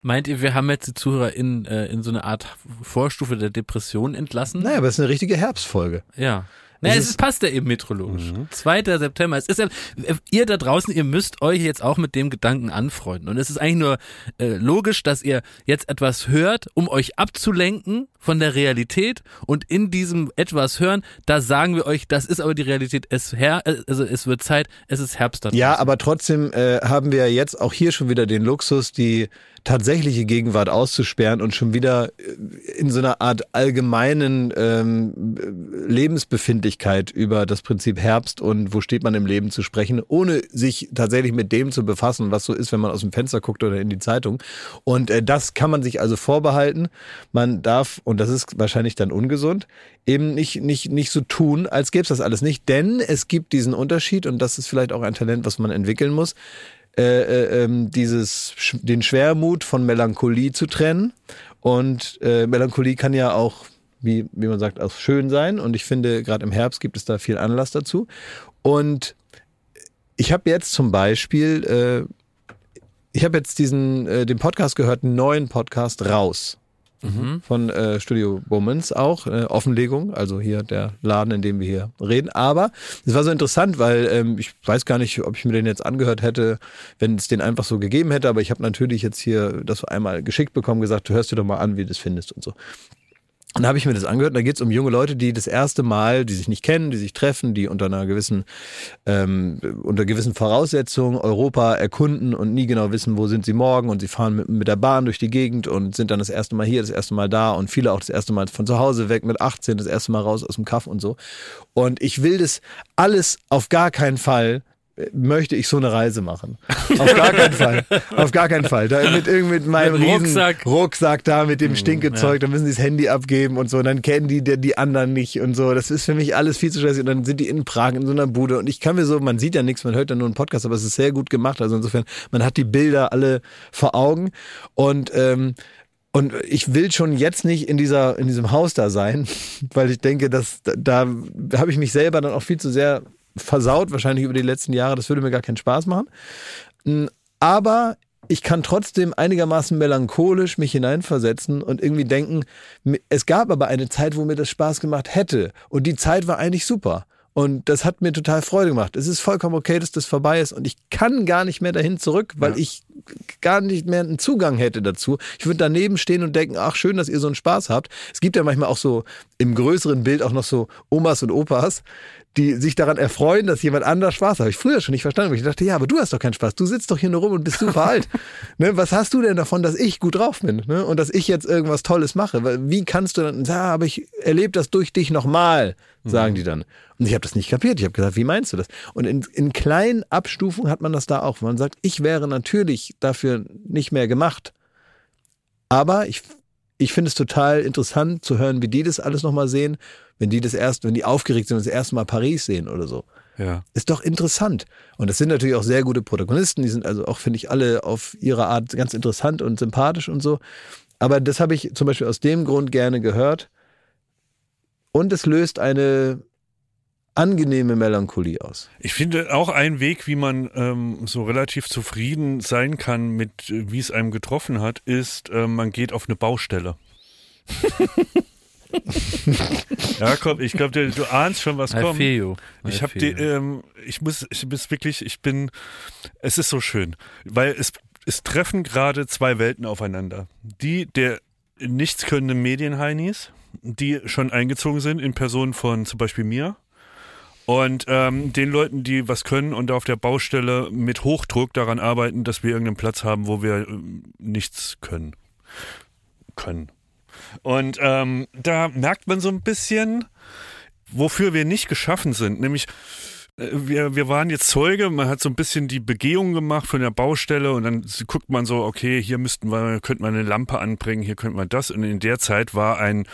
Meint ihr, wir haben jetzt die ZuhörerInnen äh, in so eine Art Vorstufe der Depression entlassen? Naja, aber es ist eine richtige Herbstfolge. Ja. Naja, Es es, ist- passt ja eben meteorologisch. 2. September. Es ist ja, ihr da draußen, ihr müsst euch jetzt auch mit dem Gedanken anfreunden. Und es ist eigentlich nur äh, logisch, dass ihr jetzt etwas hört, um euch abzulenken von der Realität. Und in diesem etwas hören, da sagen wir euch, das ist aber die Realität. Es her, also es wird Zeit, es ist Herbst da Ja, draußen. aber trotzdem äh, haben wir jetzt auch hier schon wieder den Luxus, die tatsächliche Gegenwart auszusperren und schon wieder äh, in so einer Art allgemeinen ähm, Lebensbefindlichkeit über das Prinzip Herbst und wo steht man im Leben zu sprechen, ohne sich tatsächlich mit dem zu befassen, was so ist, wenn man aus dem Fenster guckt oder in die Zeitung. Und äh, das kann man sich also vorbehalten. Man darf, und das ist wahrscheinlich dann ungesund, eben nicht, nicht, nicht so tun, als gäbe es das alles nicht. Denn es gibt diesen Unterschied, und das ist vielleicht auch ein Talent, was man entwickeln muss, äh, äh, ähm, dieses, den Schwermut von Melancholie zu trennen. Und äh, Melancholie kann ja auch, wie, wie man sagt, auch schön sein. Und ich finde, gerade im Herbst gibt es da viel Anlass dazu. Und ich habe jetzt zum Beispiel, äh, ich habe jetzt diesen, äh, den Podcast gehört, einen neuen Podcast raus. Von äh, Studio Womans auch, äh, Offenlegung, also hier der Laden, in dem wir hier reden. Aber es war so interessant, weil ähm, ich weiß gar nicht, ob ich mir den jetzt angehört hätte, wenn es den einfach so gegeben hätte, aber ich habe natürlich jetzt hier das einmal geschickt bekommen, gesagt, du hörst dir doch mal an, wie du das findest und so. Und da habe ich mir das angehört. Und da geht es um junge Leute, die das erste Mal, die sich nicht kennen, die sich treffen, die unter einer gewissen, ähm, unter gewissen Voraussetzungen Europa erkunden und nie genau wissen, wo sind sie morgen. Und sie fahren mit, mit der Bahn durch die Gegend und sind dann das erste Mal hier, das erste Mal da und viele auch das erste Mal von zu Hause weg mit 18, das erste Mal raus aus dem Kaff und so. Und ich will das alles auf gar keinen Fall möchte ich so eine Reise machen. Auf gar keinen Fall. Auf gar keinen Fall. Da mit irgendwie mit meinem Mit riesen Rucksack. Rucksack da mit Hm, dem Stinkezeug, dann müssen sie das Handy abgeben und so, und dann kennen die die die anderen nicht und so. Das ist für mich alles viel zu stressig. Und dann sind die in Prag in so einer Bude und ich kann mir so, man sieht ja nichts, man hört ja nur einen Podcast, aber es ist sehr gut gemacht. Also insofern, man hat die Bilder alle vor Augen und ähm, und ich will schon jetzt nicht in dieser in diesem Haus da sein, weil ich denke, dass da, da habe ich mich selber dann auch viel zu sehr versaut, wahrscheinlich über die letzten Jahre. Das würde mir gar keinen Spaß machen. Mm, Aber ich kann trotzdem einigermaßen melancholisch mich hineinversetzen und irgendwie denken, es gab aber eine Zeit, wo mir das Spaß gemacht hätte. Und die Zeit war eigentlich super. Und das hat mir total Freude gemacht. Es ist vollkommen okay, dass das vorbei ist. Und ich kann gar nicht mehr dahin zurück, weil ich gar nicht mehr einen Zugang hätte dazu. Ich würde daneben stehen und denken, ach schön, dass ihr so einen Spaß habt. Es gibt ja manchmal auch so im größeren Bild auch noch so Omas und Opas, die sich daran erfreuen, dass jemand anders Spaß hat. Habe ich früher schon nicht verstanden. Ich dachte, ja, aber du hast doch keinen Spaß. Du sitzt doch hier nur rum und bist super alt. Ne, was hast du denn davon, dass ich gut drauf bin ne? und dass ich jetzt irgendwas Tolles mache? Wie kannst du dann sagen, aber ich erlebe das durch dich nochmal, sagen die dann. Und ich habe das nicht kapiert. Ich habe gesagt, wie meinst du das? Und in, in kleinen Abstufungen hat man das da auch. Man sagt, ich wäre natürlich dafür nicht mehr gemacht. Aber ich, ich finde es total interessant zu hören, wie die das alles nochmal sehen, wenn die das erst, wenn die aufgeregt sind und das erste Mal Paris sehen oder so. Ja. Ist doch interessant. Und das sind natürlich auch sehr gute Protagonisten. Die sind also auch, finde ich, alle auf ihre Art ganz interessant und sympathisch und so. Aber das habe ich zum Beispiel aus dem Grund gerne gehört. Und es löst eine angenehme Melancholie aus. Ich finde auch ein Weg, wie man ähm, so relativ zufrieden sein kann mit, äh, wie es einem getroffen hat, ist, äh, man geht auf eine Baustelle. ja, komm, ich glaube, du ahnst schon, was I kommt. feel you. I Ich habe die, ähm, ich muss, ich bin wirklich, ich bin, es ist so schön, weil es, es treffen gerade zwei Welten aufeinander. Die der nichts könnenden Medienheinis, die schon eingezogen sind in Person von zum Beispiel mir. Und ähm, den Leuten, die was können und auf der Baustelle mit Hochdruck daran arbeiten, dass wir irgendeinen Platz haben, wo wir ähm, nichts können. Können. Und ähm, da merkt man so ein bisschen, wofür wir nicht geschaffen sind. Nämlich, wir, wir waren jetzt Zeuge, man hat so ein bisschen die Begehung gemacht von der Baustelle und dann guckt man so, okay, hier müssten wir, könnte man eine Lampe anbringen, hier könnte man das. Und in der Zeit war ein,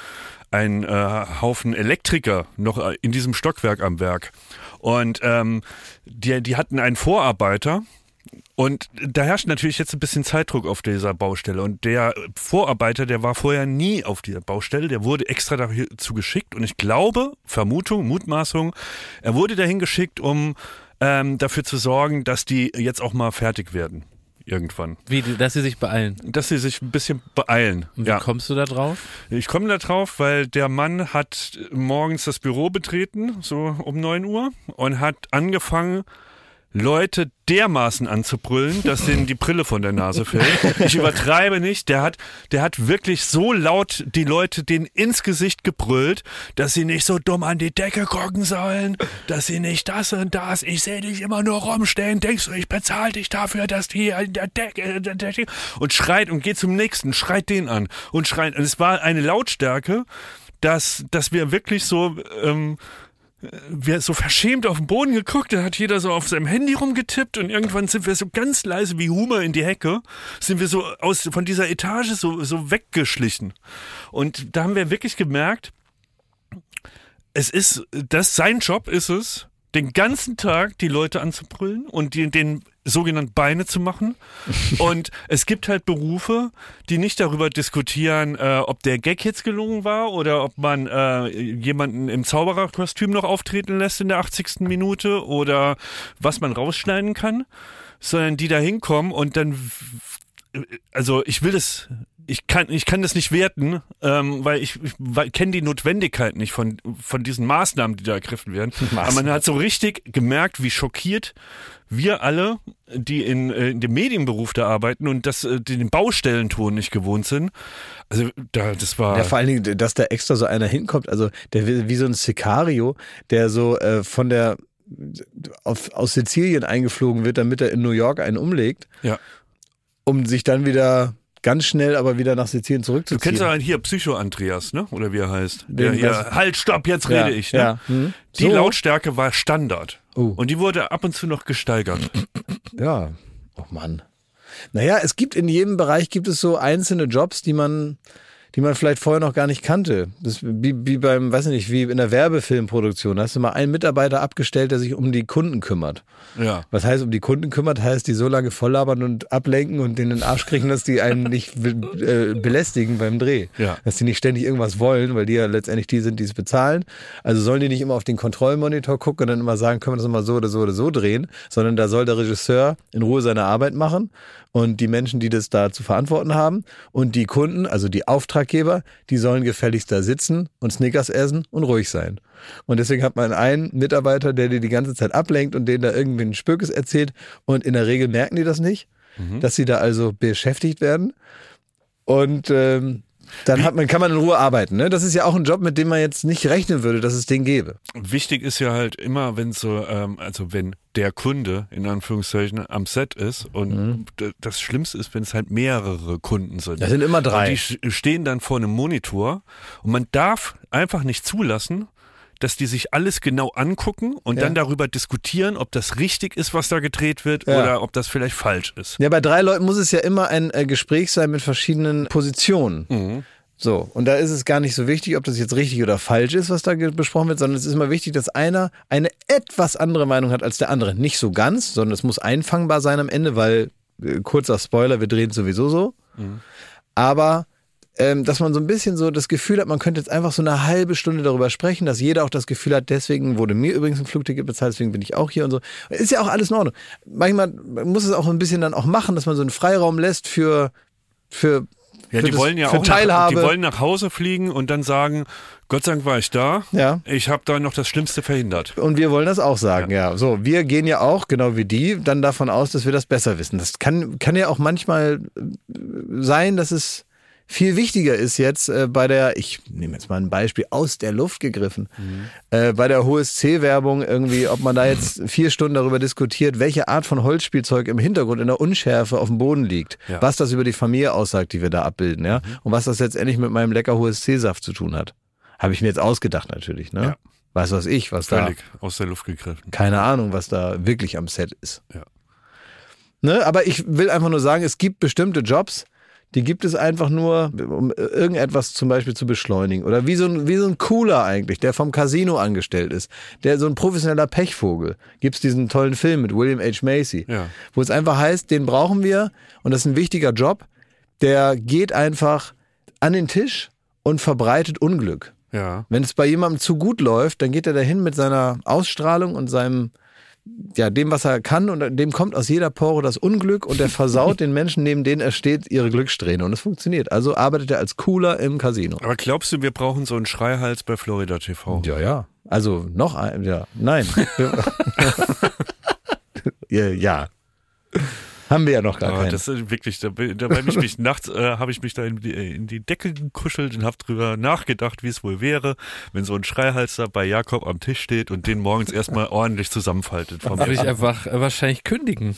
ein äh, Haufen Elektriker noch äh, in diesem Stockwerk am Werk. Und ähm, die, die hatten einen Vorarbeiter, und da herrscht natürlich jetzt ein bisschen Zeitdruck auf dieser Baustelle. Und der Vorarbeiter, der war vorher nie auf dieser Baustelle, der wurde extra dazu geschickt. Und ich glaube, Vermutung, Mutmaßung, er wurde dahin geschickt, um ähm, dafür zu sorgen, dass die jetzt auch mal fertig werden. Irgendwann. Wie, dass sie sich beeilen. Dass sie sich ein bisschen beeilen. Und wie Ja. kommst du da drauf? Ich komme da drauf, weil der Mann hat morgens das Büro betreten, so um 9 Uhr, und hat angefangen, Leute dermaßen anzubrüllen, dass denen die Brille von der Nase fällt. Ich übertreibe nicht. Der hat, der hat wirklich so laut die Leute denen ins Gesicht gebrüllt, dass sie nicht so dumm an die Decke gucken sollen, dass sie nicht das und das. Ich sehe dich immer nur rumstehen. Denkst du, ich bezahle dich dafür, dass die in der Decke, der Decke und schreit und geht zum nächsten, schreit den an und schreit. Und es war eine Lautstärke, dass, dass wir wirklich so, ähm, wir so verschämt auf den Boden geguckt, da hat jeder so auf seinem Handy rumgetippt und irgendwann sind wir so ganz leise wie Humor in die Hecke, sind wir so aus von dieser Etage so, so weggeschlichen. Und da haben wir wirklich gemerkt, es ist, das sein Job ist es, den ganzen Tag die Leute anzubrüllen und die, den sogenannten Beine zu machen. Und es gibt halt Berufe, die nicht darüber diskutieren, äh, ob der Gag jetzt gelungen war oder ob man äh, jemanden im Zaubererkostüm noch auftreten lässt in der 80. Minute oder was man rausschneiden kann, sondern die da hinkommen und dann also ich will das, ich kann, ich kann das nicht werten, ähm, weil ich, ich kenne die Notwendigkeit nicht von, von diesen Maßnahmen, die da ergriffen werden. Aber man hat so richtig gemerkt, wie schockiert wir alle, die in, äh, in dem Medienberuf da arbeiten und das, äh, die den Baustellenton nicht gewohnt sind. Also da, das war. Ja, vor allen Dingen, dass da extra so einer hinkommt, also der wie wie so ein Sicario, der so äh, von der auf, aus Sizilien eingeflogen wird, damit er in New York einen umlegt, ja. um sich dann wieder ganz schnell aber wieder nach Sizilien Du zurückzuziehen. kennst ja einen hier, Psycho-Andreas, ne? Oder wie er heißt. Der hier, halt, stopp, jetzt Ja, rede ich, ne? ja. Hm. Die So. Lautstärke war Standard. Oh. Und die wurde ab und zu noch gesteigert. Ja, oh Mann. Naja, es gibt in jedem Bereich gibt es so einzelne Jobs, die man, die man vielleicht vorher noch gar nicht kannte. Das ist wie, wie beim, weiß ich nicht, wie in der Werbefilmproduktion. Da hast du mal einen Mitarbeiter abgestellt, der sich um die Kunden kümmert. Ja. Was heißt, um die Kunden kümmert, heißt, die so lange volllabern und ablenken und denen in den Arsch kriegen, dass die einen nicht be- äh, belästigen beim Dreh. Ja. Dass die nicht ständig irgendwas wollen, weil die ja letztendlich die sind, die es bezahlen. Also sollen die nicht immer auf den Kontrollmonitor gucken und dann immer sagen, können wir das mal so oder so oder so drehen, sondern da soll der Regisseur in Ruhe seine Arbeit machen und die Menschen, die das da zu verantworten haben und die Kunden, also die Auftraggeber, die sollen gefälligst da sitzen und Snickers essen und ruhig sein. Und deswegen hat man einen Mitarbeiter, der dir die ganze Zeit ablenkt und denen da irgendwie einen Spökes erzählt. Und in der Regel merken die das nicht, dass sie da also beschäftigt werden. Und ähm, dann hat man, kann man in Ruhe arbeiten. Ne? Das ist ja auch ein Job, mit dem man jetzt nicht rechnen würde, dass es den gäbe. Wichtig ist ja halt immer, wenn so, ähm, also wenn der Kunde in Anführungszeichen am Set ist und d- das Schlimmste ist, wenn es halt mehrere Kunden sind. Mhm. Das sind immer drei. Und die stehen dann vor einem Monitor und man darf einfach nicht zulassen, dass die sich alles genau angucken und Ja. dann darüber diskutieren, ob das richtig ist, was da gedreht wird Ja. oder ob das vielleicht falsch ist. Ja, bei drei Leuten muss es ja immer ein äh, Gespräch sein mit verschiedenen Positionen. Mhm. So, und da ist es gar nicht so wichtig, ob das jetzt richtig oder falsch ist, was da besprochen wird, sondern es ist immer wichtig, dass einer eine etwas andere Meinung hat als der andere. Nicht so ganz, sondern es muss einfangbar sein am Ende, weil, äh, kurzer Spoiler, wir drehen sowieso so. Aber ähm, dass man so ein bisschen so das Gefühl hat, man könnte jetzt einfach so eine halbe Stunde darüber sprechen, dass jeder auch das Gefühl hat, deswegen wurde mir übrigens ein Flugticket bezahlt, deswegen bin ich auch hier und so. Ist ja auch alles in Ordnung. Manchmal muss es auch ein bisschen dann auch machen, dass man so einen Freiraum lässt für, für, Ja, die das- wollen ja auch nach, die wollen nach Hause fliegen und dann sagen, Gott sei Dank war ich da. Ja. Ich habe da noch das Schlimmste verhindert. Und wir wollen das auch sagen, ja. So, wir gehen ja auch, genau wie die, dann davon aus, dass wir das besser wissen. Das kann, kann ja auch manchmal äh, sein, dass es viel wichtiger ist jetzt äh, bei der, ich nehme jetzt mal ein Beispiel aus der Luft gegriffen, äh, bei der HSC-Werbung irgendwie, ob man da jetzt vier Stunden darüber diskutiert, welche Art von Holzspielzeug im Hintergrund in der Unschärfe auf dem Boden liegt, Ja. was das über die Familie aussagt, die wir da abbilden, ja, und was das letztendlich mit meinem lecker HSC-Saft zu tun hat. Habe ich mir jetzt ausgedacht natürlich, ne? Ja. Weiß was ich, was da Völlig aus der Luft gegriffen. keine Ahnung, was da wirklich am Set ist. Ja. Ne? Aber ich will einfach nur sagen, es gibt bestimmte Jobs, die gibt es einfach nur, um irgendetwas zum Beispiel zu beschleunigen. Oder wie so ein, wie so ein Cooler eigentlich, der vom Casino angestellt ist. Der so ein professioneller Pechvogel. Gibt es diesen tollen Film mit William H. Macy, Ja. wo es einfach heißt, den brauchen wir und das ist ein wichtiger Job. Der geht einfach an den Tisch und verbreitet Unglück. Ja. Wenn es bei jemandem zu gut läuft, dann geht er dahin mit seiner Ausstrahlung und seinem, ja, dem, was er kann und dem kommt aus jeder Pore das Unglück und er versaut den Menschen, neben denen er steht, ihre Glückssträhne und es funktioniert. Also arbeitet er als Cooler im Casino. Aber glaubst du, wir brauchen so einen Schreihals bei Florida TV? Ja, ja. Also noch ein, ja, nein. ja, ja. Haben wir ja noch gar Aber keinen. das ist wirklich, da, da habe ich mich nachts, äh, habe ich mich da in die, in die Decke gekuschelt und habe drüber nachgedacht, wie es wohl wäre, wenn so ein Schreihals da bei Jakob am Tisch steht und den morgens erstmal ordentlich zusammenfaltet. Würde ich einfach äh, wahrscheinlich kündigen.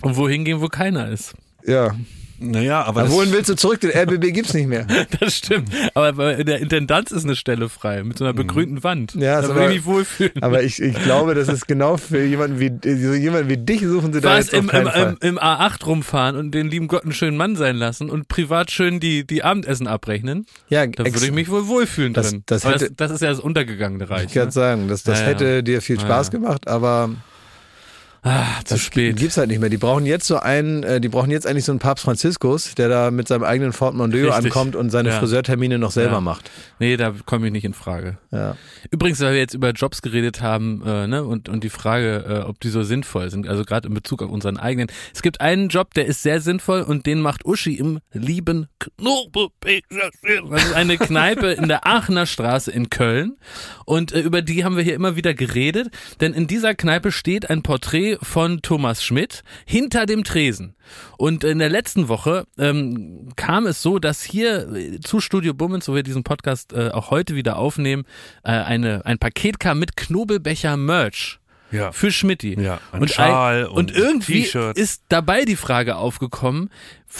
Und wohin gehen, wo keiner ist. Ja. Naja, aber das, wohin willst du zurück? Den RBB gibt's nicht mehr. Das stimmt. Aber bei in der Intendanz ist eine Stelle frei mit so einer begrünten Wand. Ja, da aber- ich mich wohlfühlen. Aber ich, ich glaube, das ist genau für jemanden wie, so jemanden wie dich suchen sie da Was jetzt auf im, keinen im, Fall. im, im A8 rumfahren und den lieben Gott einen schönen Mann sein lassen und privat schön die, die Abendessen abrechnen, ja, da würde ich mich wohl wohlfühlen Das- drin. das hätte- das, das ist ja das untergegangene Reich. Ich kann Ne? sagen, das, das Ja, ja. hätte dir viel Ja, Spaß ja. gemacht, aber Ah, zu das spät. gibt's halt nicht mehr. Die brauchen jetzt so einen, äh, die brauchen jetzt eigentlich so einen Papst Franziskus, der da mit seinem eigenen Fort Mondeo Richtig. ankommt und seine Ja. Friseurtermine noch selber Ja. macht. Nee, da komme ich nicht in Frage. Ja. Übrigens, weil wir jetzt über Jobs geredet haben äh, ne, und, und die Frage, äh, ob die so sinnvoll sind, also gerade in Bezug auf unseren eigenen. Es gibt einen Job, der ist sehr sinnvoll und den macht Uschi im lieben Knobelbecher. Das ist eine Kneipe in der Aachener Straße in Köln und äh, über die haben wir hier immer wieder geredet, denn in dieser Kneipe steht ein Porträt von Thomas Schmidt hinter dem Tresen. Und in der letzten Woche ähm, kam es so, dass hier äh, zu Studio Bummens, wo wir diesen Podcast äh, auch heute wieder aufnehmen, äh, eine, ein Paket kam mit Knobelbecher Merch ja. für Schmidti. Ja, und, Schal und und irgendwie ist dabei die Frage aufgekommen,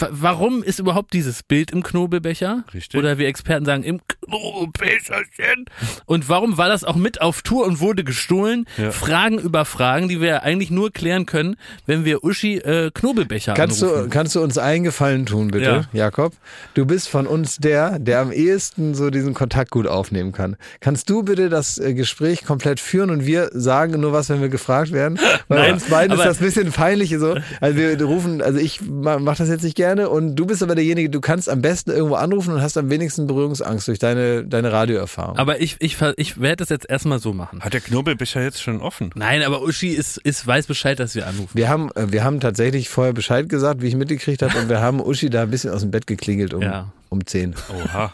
warum ist überhaupt dieses Bild im Knobelbecher? Richtig. Oder wie Experten sagen, im Knobelbecherchen. Und warum war das auch mit auf Tour und wurde gestohlen? Ja. Fragen über Fragen, die wir eigentlich nur klären können, wenn wir Uschi äh, Knobelbecher Kannst du, anrufen. kannst du uns einen Gefallen tun, bitte, Jakob? Du bist von uns der, der am ehesten so diesen Kontakt gut aufnehmen kann. Kannst du bitte das äh, Gespräch komplett führen und wir sagen nur was, wenn wir gefragt werden? Weil Nein, uns beiden ist das ein bisschen peinlich so. Also wir rufen, also ich ma- mach das jetzt nicht gerne und du bist aber derjenige, du kannst am besten irgendwo anrufen und hast am wenigsten Berührungsangst durch deine, deine Radioerfahrung. Aber ich, ich, ich werde das jetzt erstmal so machen. Hat der Knobelbecher jetzt schon offen? Nein, aber Uschi ist, ist, weiß Bescheid, dass wir anrufen. wir haben, äh, wir haben tatsächlich vorher Bescheid gesagt, wie ich mitgekriegt habe und wir haben Uschi da ein bisschen aus dem Bett geklingelt um, Ja. Um 10. Oha.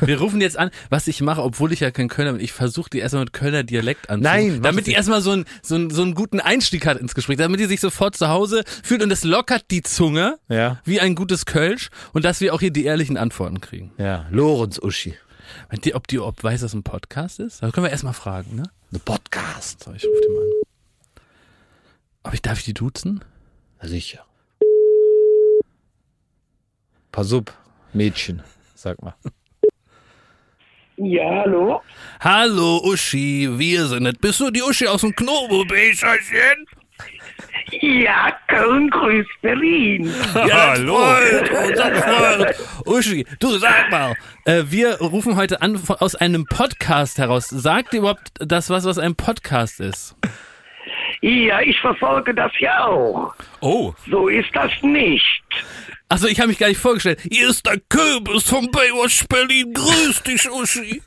Wir rufen jetzt an, was ich mache, obwohl ich ja kein Kölner bin. Ich versuche die erstmal mit Kölner Dialekt anzurufen. Nein, damit das die nicht. erstmal so, ein, so, ein, so einen guten Einstieg hat ins Gespräch, damit die sich sofort zu Hause fühlt und es lockert die Zunge Ja. wie ein gutes Kölsch und dass wir auch hier die ehrlichen Antworten kriegen. Ja, Lorenz Uschi. Wenn die, ob die ob weiß, dass ein Podcast ist? Da können wir erstmal fragen, ne? The Podcast. So, ich rufe die mal an. Ob ich, darf ich die duzen? Sicher. Pass up, Mädchen, sag mal. Ja, hallo? Hallo Uschi, wir sind es. Bist du die Uschi aus dem Knobelbecherchen? Ja, Köln grüßt Berlin. Ja, Hallo. Freund. Uschi, du sag mal, äh, wir rufen heute an von, aus einem Podcast heraus. Sagt dir überhaupt das was, was ein Podcast ist? Ja, ich verfolge das ja auch. Oh, So ist das nicht. Also ich habe mich gar nicht vorgestellt. Hier ist der Kürbis vom Baywatch Berlin. Grüß dich, Uschi.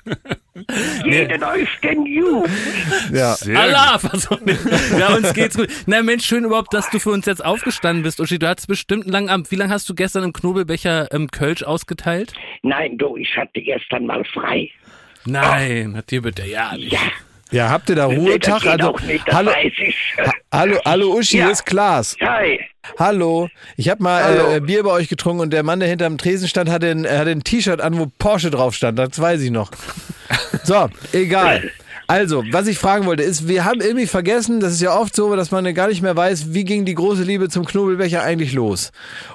Jeden euch den Jugend. Ja, Allah, nicht. Ja, uns geht's gut. Na Mensch, schön überhaupt, dass du für uns jetzt aufgestanden bist, Uschi. Du hattest bestimmt einen langen Abend. Wie lange hast du gestern im Knobelbecher ähm, Kölsch ausgeteilt? Nein, du, ich hatte gestern mal frei. Nein, hat dir bitte ja nicht. Ja, ja habt ihr da nee, das Ruhetag? geht Also, auch nicht, das hallo, weiß ich. ha- hallo, hallo Uschi, Ja. hier ist Klaas. Hi. Hallo, ich habe mal äh, Bier bei euch getrunken und der Mann, der hinterm Tresen stand, hatte ein, hatte ein T-Shirt an, wo Porsche drauf stand. Das weiß ich noch. So, egal. Also, was ich fragen wollte, ist, wir haben irgendwie vergessen, das ist ja oft so, dass man gar nicht mehr weiß, wie ging die große Liebe zum Knobelbecher eigentlich los.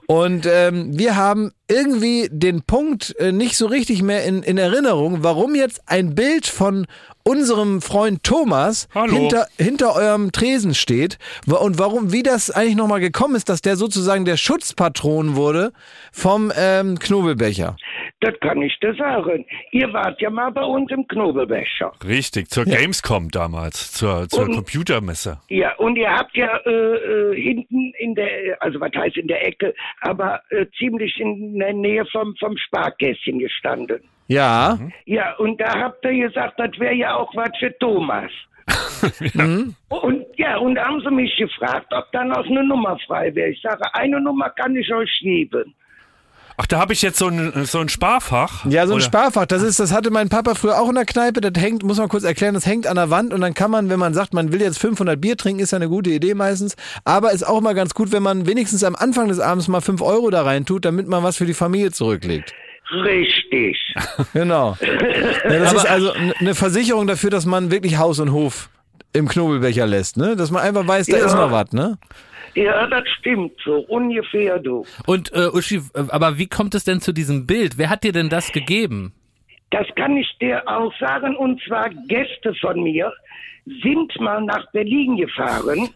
Und ähm, wir haben irgendwie den Punkt äh, nicht so richtig mehr in, in Erinnerung, warum jetzt ein Bild von unserem Freund Thomas Hallo. hinter, hinter eurem Tresen steht und warum, wie das eigentlich nochmal gekommen ist, dass der sozusagen der Schutzpatron wurde vom ähm, Knobelbecher. Das kann ich dir sagen. Ihr wart ja mal bei uns im Knobelbecher. richtig. Zur Gamescom damals, zur, zur Und- Computermesse. Ja, und ihr habt ja äh, äh, hinten in der, also was heißt in der Ecke, aber äh, ziemlich in der Nähe vom, vom Sparkästchen gestanden. Ja, Ja, und da habt ihr gesagt, das wäre ja auch was für Thomas. Und ja, und da haben sie mich gefragt, ob da noch eine Nummer frei wäre. Ich sage, eine Nummer kann ich euch geben. Ach, da habe ich jetzt so ein, so ein Sparfach. ja, so ein Oder- Sparfach, das ist, das hatte mein Papa früher auch in der Kneipe, das hängt, muss man kurz erklären, das hängt an der Wand und dann kann man, wenn man sagt, man will jetzt 500 Bier trinken, ist ja eine gute Idee meistens, aber ist auch mal ganz gut, wenn man wenigstens am Anfang des Abends mal 5 Euro da rein tut, damit man was für die Familie zurücklegt. Richtig. Genau. Ja, das ist also eine Versicherung dafür, dass man wirklich Haus und Hof im Knobelbecher lässt, ne? Dass man einfach weiß, da Ja. ist noch was, ne? Ja, das stimmt so, ungefähr du. Und äh, Uschi, aber wie kommt es denn zu diesem Bild? Wer hat dir denn das gegeben? Das kann ich dir auch sagen, und zwar Gäste von mir sind mal nach Berlin gefahren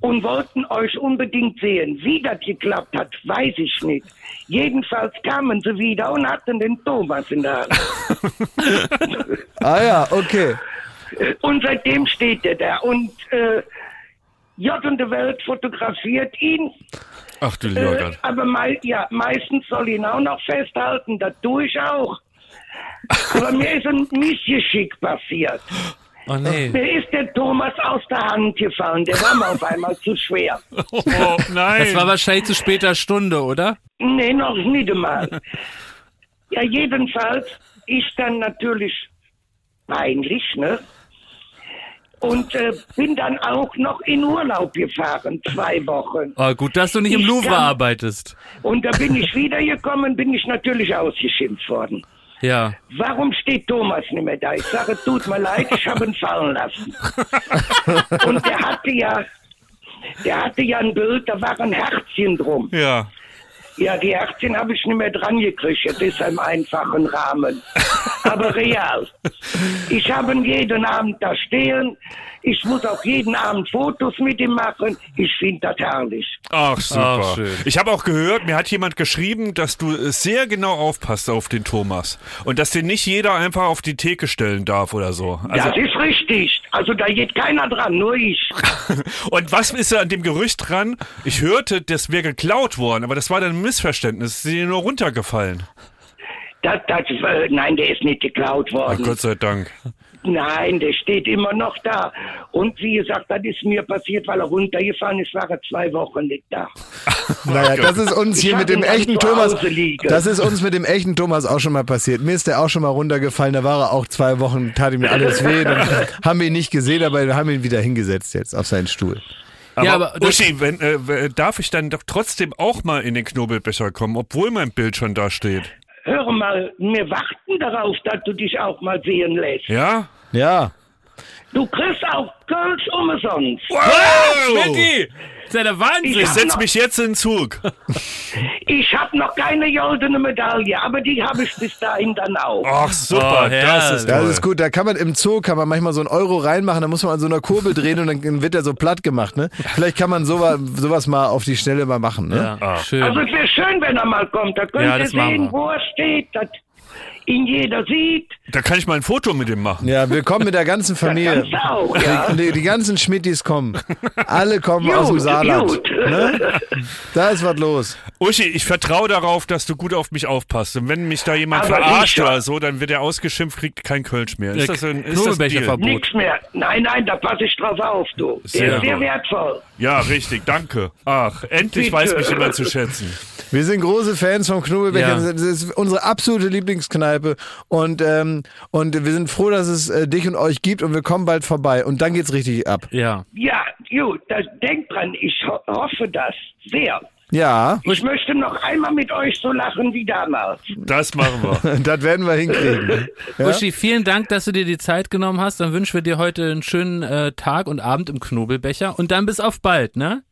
und wollten euch unbedingt sehen. Wie das geklappt hat, weiß ich nicht. Jedenfalls kamen sie wieder und hatten den Thomas in der Hand. Ah ja, okay. Und seitdem steht er da. Und äh, J und die Welt fotografiert ihn. Ach du lieber Äh, Gott. aber mei ja, meistens soll ihn auch noch festhalten. Das tue ich auch. Aber mir ist ein Missgeschick passiert. Oh nee. Mir ist der Thomas aus der Hand gefallen. Der war mir auf einmal zu schwer. Oh, nein. Das war wahrscheinlich zu später Stunde, oder? Nee, noch nicht einmal. Ja, jedenfalls ist dann natürlich peinlich, ne? Und äh, bin dann auch noch in Urlaub gefahren, zwei Wochen. Oh, gut, dass du nicht im Louvre kann- arbeitest. Und da bin ich wiedergekommen, bin ich natürlich ausgeschimpft worden. Ja. Warum steht Thomas nicht mehr da? Ich sage, tut mir leid, ich habe ihn fallen lassen. Und der hatte ja, der hatte ja ein Bild, da war ein Herzchen drum. ja. Ja, die Herzchen habe ich nicht mehr dran gekriegt. Das ist im einfachen Rahmen. Aber real. Ich habe ihn jeden Abend da stehen. Ich muss auch jeden Abend Fotos mit ihm machen. Ich finde das herrlich. Ach, super. Ach, schön. ich habe auch gehört, mir hat jemand geschrieben, dass du sehr genau aufpasst auf den Thomas. Und dass den nicht jeder einfach auf die Theke stellen darf oder so. Also, das ist richtig. Also da geht keiner dran, nur ich. und was ist da an dem Gerücht dran? Ich hörte, das wäre geklaut worden, aber das war dann ein Missverständnis. Es ist dir nur runtergefallen. Das, das, äh, nein, der ist nicht geklaut Ach, worden. Gott sei Dank. Nein, der steht immer noch da. Und wie gesagt, das ist mir passiert, weil er runtergefallen ist, war er zwei Wochen nicht da. Naja, das ist uns Ich hier hab mit dem echten Thomas. Das ist uns mit dem echten Thomas auch schon mal passiert. Mir ist der auch schon mal runtergefallen. Da war er auch zwei Wochen, tat ihm alles weh. Dann haben wir ihn nicht gesehen, aber wir haben ihn wieder hingesetzt jetzt auf seinen Stuhl. Aber, Ja, aber Uschi, wenn, äh, darf ich dann doch trotzdem auch mal in den Knobelbecher kommen, obwohl mein Bild schon da steht? Hör mal, wir warten darauf, dass du dich auch mal sehen lässt. Ja? Ja. Du kriegst auch Kölsch umsonst. Wow! Schmidti! Das ist ja der Wahnsinn. Ich setz mich jetzt in den Zug. Ich habe noch keine goldene Medaille, aber die habe ich bis dahin dann auch. Ach, super, Oh, das ist Das ist gut. Da kann man im Zoo kann man manchmal so einen Euro reinmachen, da muss man an so einer Kurbel drehen und dann wird er so platt gemacht. Ne? Vielleicht kann man sowas, sowas mal auf die Schnelle mal machen. Ne? Ja, schön. Also es wäre schön, wenn er mal kommt. Da könnt Ja, ihr das machen sehen, wo er steht, dass ihn jeder sieht. Da kann ich mal ein Foto mit ihm machen. Ja, wir kommen mit der ganzen Familie. Auch, ja. Die, die ganzen Schmittis kommen. Alle kommen aus dem Gut, Saarland. gut. Ne? Da ist was los. Uschi, ich vertraue darauf, dass du gut auf mich aufpasst. Und wenn mich da jemand Aber verarscht oder so, dann wird er ausgeschimpft, kriegt kein Kölsch mehr. Ist Ja, das ein, ist das. Deal? Nichts mehr. Nein, nein, da passe ich drauf auf, du. Der Sehr ist sehr gut. wertvoll. Ja, richtig, danke. Ach, endlich Bitte. weiß mich jemand zu schätzen. Wir sind große Fans vom Knobelbecher. Ja. Das ist unsere absolute Lieblingskneipe. Und, ähm, und wir sind froh, dass es äh, dich und euch gibt und wir kommen bald vorbei. Und dann geht's richtig ab. Ja. Ja, gut, das, denkt dran, ich ho hoffe das sehr. Ja, Ich möchte noch einmal mit euch so lachen wie damals. Das machen wir. das werden wir hinkriegen. Ja? Uschi, vielen Dank, dass du dir die Zeit genommen hast. Dann wünschen wir dir heute einen schönen äh, Tag und Abend im Knobelbecher. Und dann bis auf bald, ne?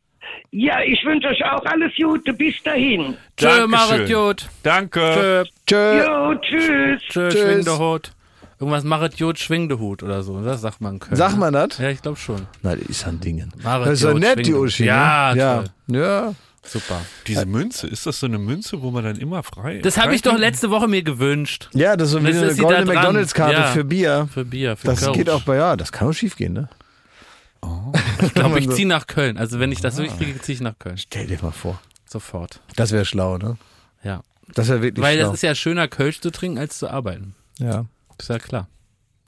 Ja, ich wünsche euch auch alles Gute. Bis dahin. Tschö, machet gut. Danke. Tschö, Tschö. Jo, tschüss. tschö, Tschüss. schwing de Hut. Irgendwas machet gut, schwing de Hut oder so. Das sagt man in Köln. Sag mal das? Ja, ich glaube schon. Na, das ist ein Dingen. Machet Das ist gut, nett, die. Uschi. Ja, ne? ja. toll. Ja. Super. Diese Münze, ist das so eine Münze, wo man dann immer frei Das habe ich doch letzte Woche mir gewünscht. Ja, das ist so wie Das eine ist goldene. McDonalds-Karte Ja. für Bier. Für Bier, für Das Kölsch. geht auch bei, ja, das kann auch schief gehen, ne? Ich glaube, ich ziehe nach Köln. Also wenn ich das durchkriege, ziehe ich nach Köln. Stell dir mal vor. Sofort. Das wäre schlau, ne? Ja. Das wäre wirklich Weil schlau. das ist ja schöner, Kölsch zu trinken, als zu arbeiten. ja. Ist ja klar.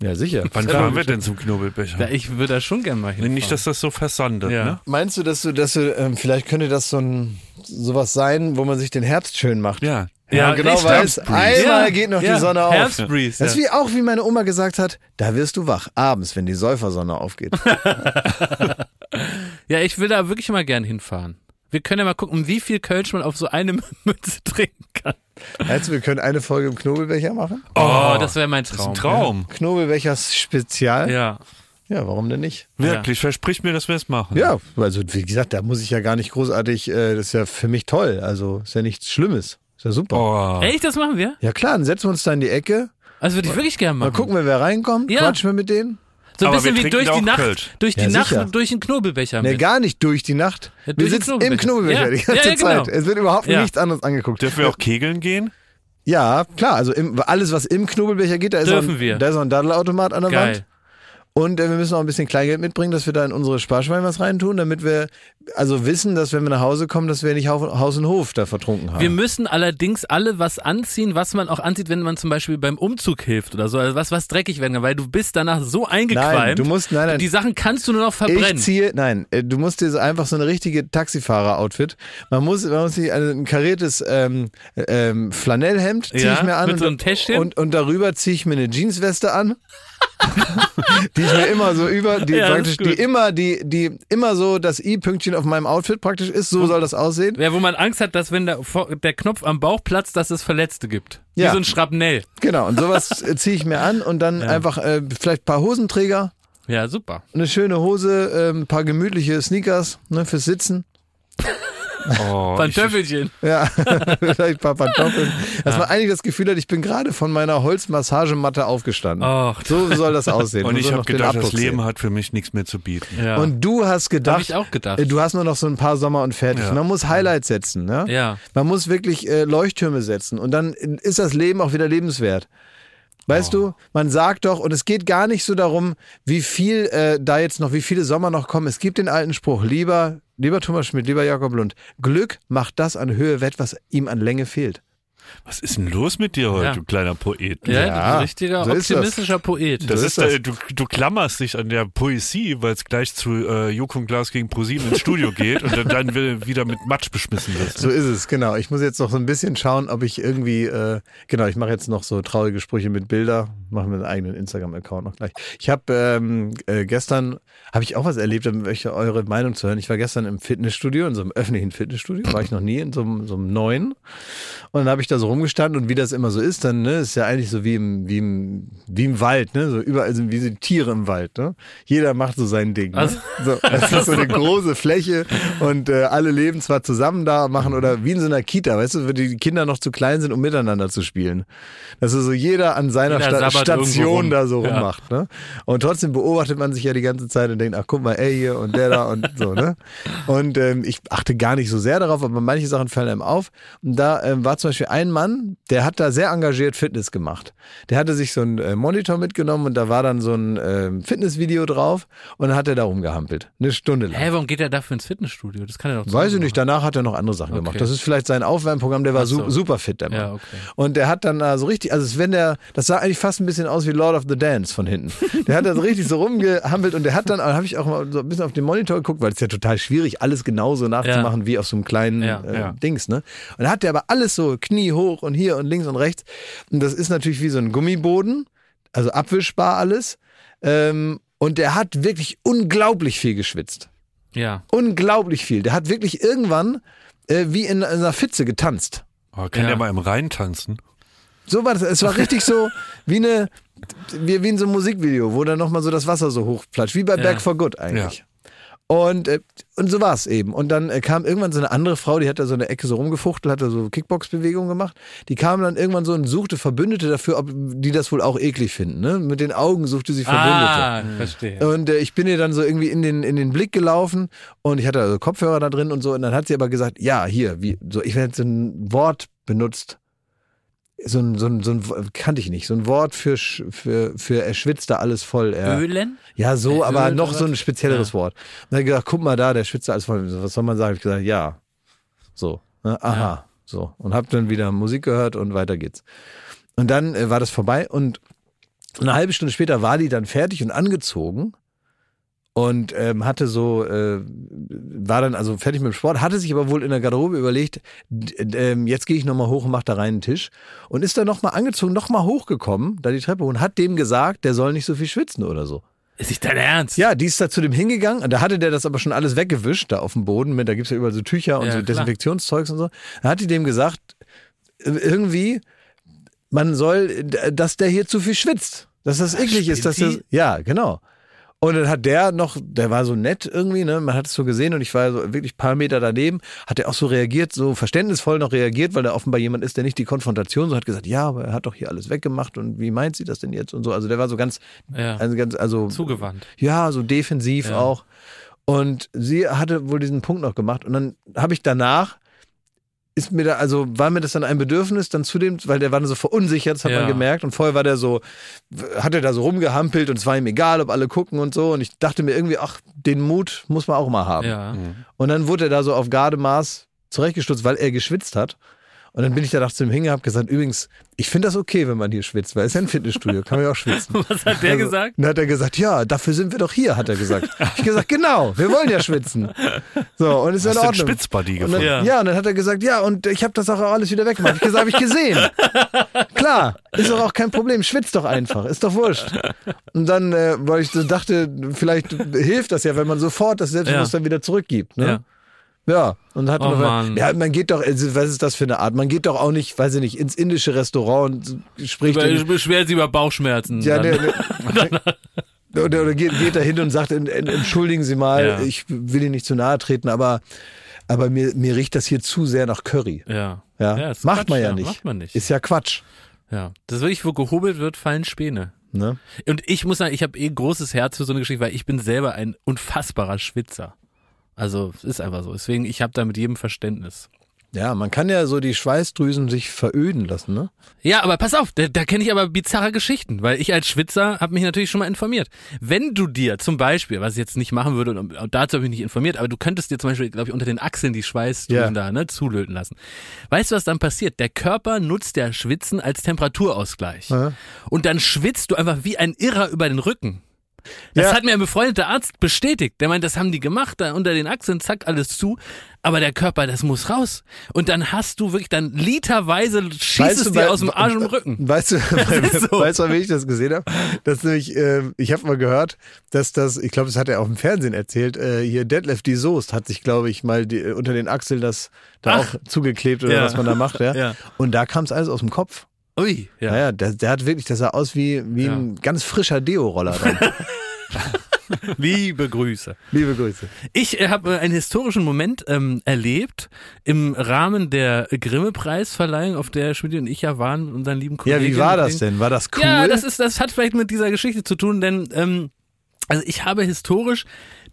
ja, sicher. Wann fahren wir denn zum Knobelbecher? Ja, ich würde da schon gerne mal hinfahren. Nicht, dass das so versandet, Ja. ne? Meinst du, dass du, dass du, ähm, vielleicht könnte das so ein sowas sein, wo man sich den Herbst schön macht? Ja. Ja, genau richtig. weiß, Herbstbreeze. einmal geht noch ja, die Sonne auf. Herbstbreeze. Das ist ja. wie auch, wie meine Oma gesagt hat, da wirst du wach, abends, wenn die Säufersonne aufgeht. ja, ich will da wirklich mal gern hinfahren. Wir können ja mal gucken, wie viel Kölsch man auf so eine Münze trinken kann. Meinst du, wir können eine Folge im Knobelbecher machen? Oh, das wäre mein Das ist Traum. ein Traum. Knobelbechers Spezial. Ja. Ja, warum denn nicht? Wirklich, versprich mir, dass wir es machen. Ja, also wie gesagt, da muss ich ja gar nicht großartig, äh, das ist ja für mich toll. Also ist ja nichts Schlimmes. Ist ja super. Oh. Echt, das machen wir? Ja klar, dann setzen wir uns da in die Ecke, Also würde ich wirklich gerne mal machen. gucken wir, wer reinkommt, Ja. quatschen wir mit denen. So ein Aber bisschen wir wie durch die Nacht, Kölsch. durch die Ja, Nacht sicher. durch den Knobelbecher Nee, mit. gar nicht durch die Nacht. Ja, wir durch sitzen im Knobelbecher. Knobelbecher Ja, die ganze ja, ja, genau. Zeit. Es wird überhaupt Ja. nichts anderes angeguckt. Dürfen wir auch kegeln gehen? Ja, klar, also im, alles, was im Knobelbecher geht, da ist, auch ein, wir. da ist auch ein Daddelautomat an der Geil. Wand. Und äh, wir müssen auch ein bisschen Kleingeld mitbringen, dass wir da in unsere Sparschweine was reintun, damit wir also wissen, dass wenn wir nach Hause kommen, dass wir nicht Haus Haus und Hof da vertrunken haben. Wir müssen allerdings alle was anziehen, was man auch anzieht, wenn man zum Beispiel beim Umzug hilft oder so. Also was, was dreckig werden kann, weil du bist danach so eingequalmt. nein, du musst, nein, nein. Die Sachen kannst du nur noch Ich verbrennen. ziehe, nein, äh, du musst dir so einfach so eine richtige Taxifahrer-Outfit. Man muss, man muss sich ein, ein kariertes ähm, ähm, Flanellhemd ziehe Ja, ich mir an mit und, so einem Täschchen? und, und darüber ziehe ich mir eine Jeansweste an. Die ich mir immer so über, die Ja, praktisch, die immer, die, die immer so das I-Pünktchen auf meinem Outfit praktisch ist, so soll das aussehen. Ja, wo man Angst hat, dass wenn der, der Knopf am Bauch platzt, dass es Verletzte gibt. Wie Ja. so ein Schrapnell. Genau, und sowas äh, ziehe ich mir an und dann einfach äh, vielleicht ein paar Hosenträger, Ja, super. eine schöne Hose, äh, ein paar gemütliche Sneakers ne, fürs Sitzen. Oh, ich, Pantöffelchen. Ja, vielleicht ein paar Pantoffeln. Dass man eigentlich das Gefühl hat, ich bin gerade von meiner Holzmassagematte aufgestanden. Ach, So soll das aussehen. und ich habe gedacht, das Leben sehen. hat für mich nichts mehr zu bieten. ja. Und du hast gedacht, Hab ich auch gedacht. äh, du hast nur noch so ein paar Sommer und fertig. Ja. Man muss Highlights setzen. Ne? ja. Man muss wirklich äh, Leuchttürme setzen und dann ist das Leben auch wieder lebenswert. Weißt du, man sagt doch, und es geht gar nicht so darum, wie viel äh, da jetzt noch, wie viele Sommer noch kommen. Es gibt den alten Spruch, lieber, lieber Thomas Schmidt, lieber Jakob Lund, Glück macht das an Höhe wett, was ihm an Länge fehlt. Was ist denn los mit dir heute, Ja. du kleiner Poet? Ja, Ja, ein richtiger so ist das. optimistischer Poet. Das So ist, das. äh, du, du klammerst dich an der Poesie, weil es gleich zu äh, Joko und Glas gegen ProSieben ins Studio geht und dann, dann wieder mit Matsch beschmissen wirst. So ist es, genau. Ich muss jetzt noch so ein bisschen schauen, ob ich irgendwie, äh, genau, ich mache jetzt noch so traurige Sprüche mit Bilder, mache mir einen eigenen Instagram-Account noch gleich. Ich habe ähm, äh, gestern, habe ich auch was erlebt, da ich eure Meinung zu hören. Ich war gestern im Fitnessstudio, in so einem öffentlichen Fitnessstudio, war ich noch nie, in so einem, so einem neuen. Und dann habe ich da so rumgestanden und wie das immer so ist, dann ne, ist ja eigentlich so wie im, wie im, wie im Wald, ne? So überall sind wie so Tiere im Wald, ne? Jeder macht so sein Ding. Ne? Also- So, das ist so eine große Fläche und äh, alle leben zwar zusammen da, machen oder wie in so einer Kita, weißt du, wo die Kinder noch zu klein sind, um miteinander zu spielen. Das ist so jeder an seiner Jeder Sta Station da so Ja. rummacht. Ne? Und trotzdem beobachtet man sich ja die ganze Zeit und denkt, ach guck mal, ey hier und der da und so. Ne? Und ähm, ich achte gar nicht so sehr darauf, aber manche Sachen fallen einem auf. Und da ähm, war zum Beispiel ein Mann, der hat da sehr engagiert Fitness gemacht. Der hatte sich so einen äh, Monitor mitgenommen und da war dann so ein ähm, Fitnessvideo drauf und dann hat er da rumgehampelt. Eine Stunde lang. Hä, warum geht er dafür ins Fitnessstudio? Das kann er doch Weiß ich nicht, danach hat er noch andere Sachen Okay. gemacht. Das ist vielleicht sein Aufwärmprogramm, der war so. su super fit, der Mann. Ja, okay. Und der hat dann da so richtig, also wenn der, das sah eigentlich fast ein bisschen aus wie Lord of the Dance von hinten. Der hat da so richtig so rumgehampelt und der hat dann, da habe ich auch mal so ein bisschen auf den Monitor geguckt, weil es ist ja total schwierig, alles genauso nachzumachen wie auf so einem kleinen Ja, äh, ja. Dings, ne? Und da hat der aber alles so Knie hoch und hier und links und rechts. Und das ist natürlich wie so ein Gummiboden, also abwischbar alles. Ähm, und der hat wirklich unglaublich viel geschwitzt Ja. unglaublich viel. Der hat wirklich irgendwann äh, wie in einer Pfütze getanzt. Oh, kann Ja. der mal im Rhein tanzen? So war das. Es war richtig so wie eine wie, wie in so einem Musikvideo, wo dann nochmal so das Wasser so hochplatscht, wie bei Ja. Back for Good eigentlich. Und, äh, und so war es eben. Und dann äh, kam irgendwann so eine andere Frau, die hat da so eine Ecke so rumgefuchtelt, hat da so Kickbox-Bewegungen gemacht. Die kam dann irgendwann so und suchte Verbündete dafür, ob die das wohl auch eklig finden. Ne? Mit den Augen suchte sie Verbündete. Ah, verstehe. Und äh, ich bin ihr dann so irgendwie in den, in den Blick gelaufen und ich hatte also Kopfhörer da drin und so. Und dann hat sie aber gesagt, ja, hier, wie, so, ich werde so ein Wort benutzt. So ein, so ein, so ein, kannte ich nicht, so ein Wort für, für, für er schwitzt da alles voll. Er, Ölen? ja, so, Äh, aber Öl noch so ein spezielleres Wort. Und dann gesagt, guck mal da, der schwitzt da alles voll. Was soll man sagen? Ich gesagt, ja. So, ne? aha, Ja. so. Und hab dann wieder Musik gehört und weiter geht's. Und dann äh, war das vorbei und eine halbe Stunde später war die dann fertig und angezogen und ähm, hatte so, äh, war dann also fertig mit dem Sport, hatte sich aber wohl in der Garderobe überlegt, ähm, jetzt gehe ich nochmal hoch und mach da rein einen Tisch und ist dann nochmal angezogen, nochmal hochgekommen, da die Treppe und hat dem gesagt, der soll nicht so viel schwitzen oder so. Ist nicht dein Ernst? Ja, die ist da zu dem hingegangen. und Da hatte der das aber schon alles weggewischt, da auf dem Boden. Mit, da gibt's ja überall so Tücher und Ja, so. Desinfektionszeugs und so. Da hat die dem gesagt, äh, irgendwie, man soll, dass der hier zu viel schwitzt. Dass das eklig ist, dass das. Ja, genau. Und dann hat der noch, der war so nett irgendwie, ne? Man hat es so gesehen und ich war so wirklich ein paar Meter daneben, hat er auch so reagiert, so verständnisvoll noch reagiert, weil er offenbar jemand ist, der nicht die Konfrontation so hat gesagt, ja, aber er hat doch hier alles weggemacht und wie meint sie das denn jetzt und so. Also der war so ganz, Ja. also ganz, also Zugewandt. ja, so defensiv Ja. auch. Und sie hatte wohl diesen Punkt noch gemacht. Und dann habe ich danach, ist mir da, also war mir das dann ein Bedürfnis, dann zu dem, weil der war dann so verunsichert, das hat Ja. man gemerkt. Und vorher war der so, hat er da so rumgehampelt und es war ihm egal, ob alle gucken und so. Und ich dachte mir irgendwie, ach, den Mut muss man auch mal haben. Ja. Und dann wurde er da so auf Gardemaß zurechtgestutzt, weil er geschwitzt hat. Und dann bin ich da nach zu ihm hingehabt, hab gesagt, übrigens, ich finde das okay, wenn man hier schwitzt, weil es ist ja ein Fitnessstudio, kann man ja auch schwitzen. Was hat der Also, gesagt? Dann hat er gesagt, ja, dafür sind wir doch hier, hat er gesagt. Ich gesagt, genau, wir wollen ja schwitzen. So, und ist ja in Hast einen Ordnung. Spitzbuddy Und dann, gefunden? ja. Ja. und dann hat er gesagt, ja, und ich habe das auch alles wieder weggemacht. Hab Ich gesagt, habe ich gesehen. Klar, ist doch auch kein Problem, schwitzt doch einfach, ist doch wurscht. Und dann, äh, weil ich so dachte, vielleicht hilft das ja, wenn man sofort das Selbstbewusstsein wieder zurückgibt. Ne? Ja. Ja, und hat Oh noch, Mann. ja, man geht doch, also, was ist das für eine Art? Man geht doch auch nicht, weiß ich nicht, ins indische Restaurant und spricht Über, den- beschwert sie über Bauchschmerzen. ja, Dann- der, der, oder, oder geht, geht da hin und sagt, en- en- entschuldigen Sie mal, Ja. ich will Ihnen nicht zu nahe treten, aber, aber mir, mir riecht das hier zu sehr nach Curry. ja. Ja, Ja, macht Quatsch, man ja, ja, nicht. macht man nicht. Ist ja Quatsch. Ja. Das ist wirklich, wo gehobelt wird, fallen Späne. Ne? Und ich muss sagen, ich habe eh großes Herz für so eine Geschichte, weil ich bin selber ein unfassbarer Schwitzer. Also, es ist einfach so. Deswegen, ich habe da mit jedem Verständnis. Ja, man kann ja so die Schweißdrüsen sich veröden lassen, ne? Ja, aber pass auf, da, da kenne ich aber bizarre Geschichten, weil ich als Schwitzer habe mich natürlich schon mal informiert. Wenn du dir zum Beispiel, was ich jetzt nicht machen würde, und dazu habe ich mich nicht informiert, aber du könntest dir zum Beispiel, glaube ich, unter den Achseln die Schweißdrüsen Ja. da ne, zulöten lassen. Weißt du, was dann passiert? Der Körper nutzt der Schwitzen als Temperaturausgleich. Ja. Und dann schwitzt du einfach wie ein Irrer über den Rücken. Das Ja. hat mir ein befreundeter Arzt bestätigt. Der meint, das haben die gemacht, da unter den Achseln, zack, alles zu. Aber der Körper, das muss raus. Und dann hast du wirklich, dann literweise schießt es dir bei- aus dem Arsch und Rücken. Weißt du, so. weißt du, wie ich das gesehen habe? Das nämlich, äh, ich habe mal gehört, dass das, ich glaube, das hat er auch im Fernsehen erzählt, äh, hier Deadlift die Soest hat sich, glaube ich, mal die, unter den Achseln das da Ach. auch zugeklebt oder Ja. was man da macht, ja. Ja. Und da kam es alles aus dem Kopf. Ui, ja. Naja, der, der hat wirklich, das sah aus wie, wie Ja. ein ganz frischer Deo-Roller dann. Liebe Grüße. Liebe Grüße. Ich äh, habe äh, einen historischen Moment ähm, erlebt im Rahmen der Grimme-Preisverleihung, auf der Schmidt und ich ja waren mit unseren lieben Ja, Kollegen. wie war das denn? War das cool? Ja, das ist, das hat vielleicht mit dieser Geschichte zu tun, denn ähm, also ich habe historisch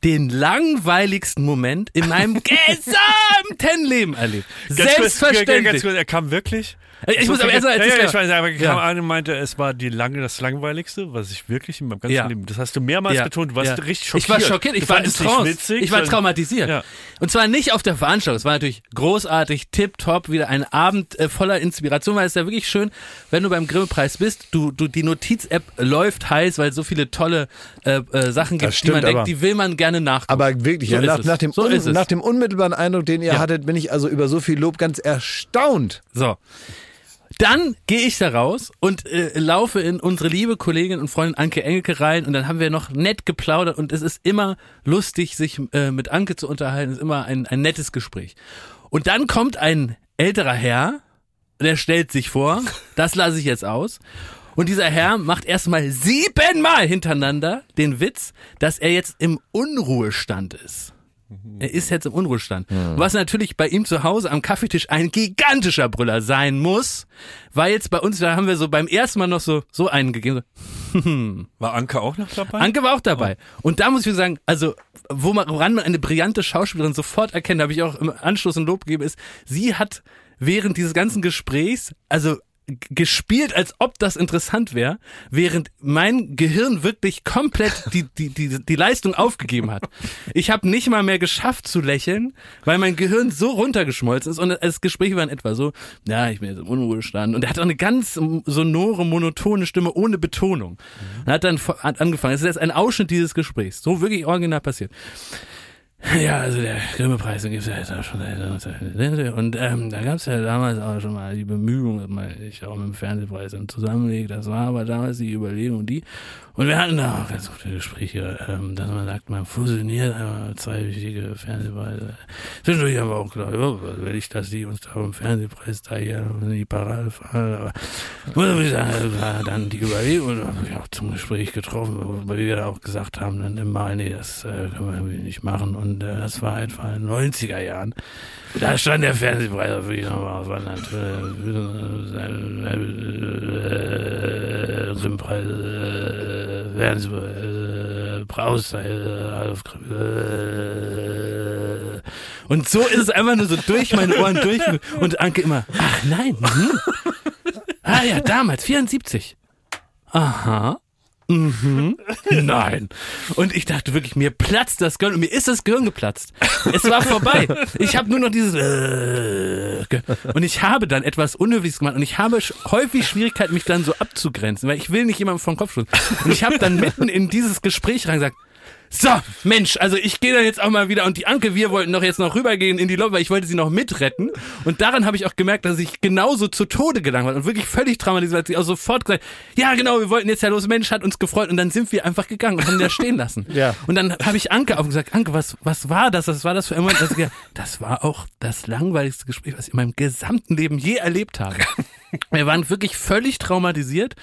den langweiligsten Moment in meinem gesamten Leben erlebt. Ganz kurz, Selbstverständlich. Ganz kurz, er kam wirklich. Ich muss aber erst mal ja, ja, erzählen. ich weiß, aber er kam Ja. an und meinte, es war die lange, das langweiligste, was ich wirklich in meinem ganzen Ja. Leben. Das hast du mehrmals Ja, betont. Du warst ja. richtig schockiert. Ich war schockiert, ich du war in Trance. witzig. ich war traumatisiert. Ja. Und zwar nicht auf der Veranstaltung. Es war natürlich großartig, tipptopp, wieder ein Abend äh, voller Inspiration, weil es ist ja wirklich schön, wenn du beim Grimme-Preis bist, du, du, die Notiz-App läuft heiß, weil es so viele tolle äh, äh, Sachen gibt, Das die man stimmt, denkt, die will man gerne nachgucken. Aber wirklich, So ja, nach, nach, dem So un, nach dem unmittelbaren Eindruck, den ihr Ja. hattet, bin ich also über so viel Lob ganz erstaunt. So. Dann gehe ich da raus und äh, laufe in unsere liebe Kollegin und Freundin Anke Engelke rein und dann haben wir noch nett geplaudert und es ist immer lustig, sich äh, mit Anke zu unterhalten, es ist immer ein, ein nettes Gespräch. Und dann kommt ein älterer Herr, der stellt sich vor, das lasse ich jetzt aus. Und dieser Herr macht erstmal siebenmal hintereinander den Witz, dass er jetzt im Unruhestand ist. Er ist jetzt im Unruhestand. Was natürlich bei ihm zu Hause am Kaffeetisch ein gigantischer Brüller sein muss, weil jetzt bei uns, da haben wir so beim ersten Mal noch so, so einen gegeben. War Anke auch noch dabei? Anke war auch dabei. Und da muss ich sagen, also, wo man, woran man eine brillante Schauspielerin sofort erkennt, habe ich auch im Anschluss ein Lob gegeben, ist, sie hat während dieses ganzen Gesprächs, also gespielt, als ob das interessant wäre, während mein Gehirn wirklich komplett die, die, die, die Leistung aufgegeben hat. Ich habe nicht mal mehr geschafft zu lächeln, weil mein Gehirn so runtergeschmolzen ist und das Gespräch war in etwa so, ja, ich bin jetzt im Unruhestand. Und er hat auch eine ganz sonore, monotone Stimme ohne Betonung. Und hat dann hat angefangen, es ist jetzt ein Ausschnitt dieses Gesprächs, so wirklich original passiert. Ja, also der Grimme-Preis, den gibt's ja jetzt auch schon seit 1900. Und ähm, da gab's ja damals auch schon mal die Bemühung, dass man sich auch mit dem Fernsehpreis dann zusammenlegt. Das war aber damals die Überlegung, die. Und wir hatten da auch ganz gute Gespräche, ähm, dass man sagt, man fusioniert einmal zwei wichtige Fernsehpreise. Zwischendurch haben wir auch gedacht, oh, was will ich, dass die uns da im Fernsehpreis da hier in die Parade fahren. Aber muss ich sagen, das war dann die Überlegung, und habe ich auch zum Gespräch getroffen, weil wir da auch gesagt haben, dann immer, nee, das äh, können wir nicht machen. Und äh, das war etwa in den 90er Jahren. Da stand der Fernsehpreis auf jeden Fall, äh, Fernsehpreis, äh, und so ist es einfach nur so durch meine Ohren durch und Anke immer, ach nein, hm? ah ja, damals, 74. Aha. Mhm. Nein. Und ich dachte wirklich, mir platzt das Gehirn und mir ist das Gehirn geplatzt. Es war vorbei. Ich habe nur noch dieses äh, und ich habe dann etwas Unhöfliches gemacht und ich habe häufig Schwierigkeiten, mich dann so abzugrenzen, weil ich will nicht jemandem vom Kopf stoßen. Und ich habe dann mitten in dieses Gespräch reingesagt, so, Mensch, also ich gehe dann jetzt auch mal wieder und die Anke, wir wollten doch jetzt noch rübergehen in die Lobby, weil ich wollte sie noch mitretten. Und daran habe ich auch gemerkt, dass ich genauso zu Tode gelangweilt und wirklich völlig traumatisiert, weil sie auch sofort gesagt, ja genau, wir wollten jetzt ja los, Mensch, hat uns gefreut und dann sind wir einfach gegangen und haben da stehen lassen. Ja. Und dann habe ich Anke auch gesagt, Anke, was, was war das? Was war das für ein Moment? Also, ja, das war auch das langweiligste Gespräch, was ich in meinem gesamten Leben je erlebt habe. Wir waren wirklich völlig traumatisiert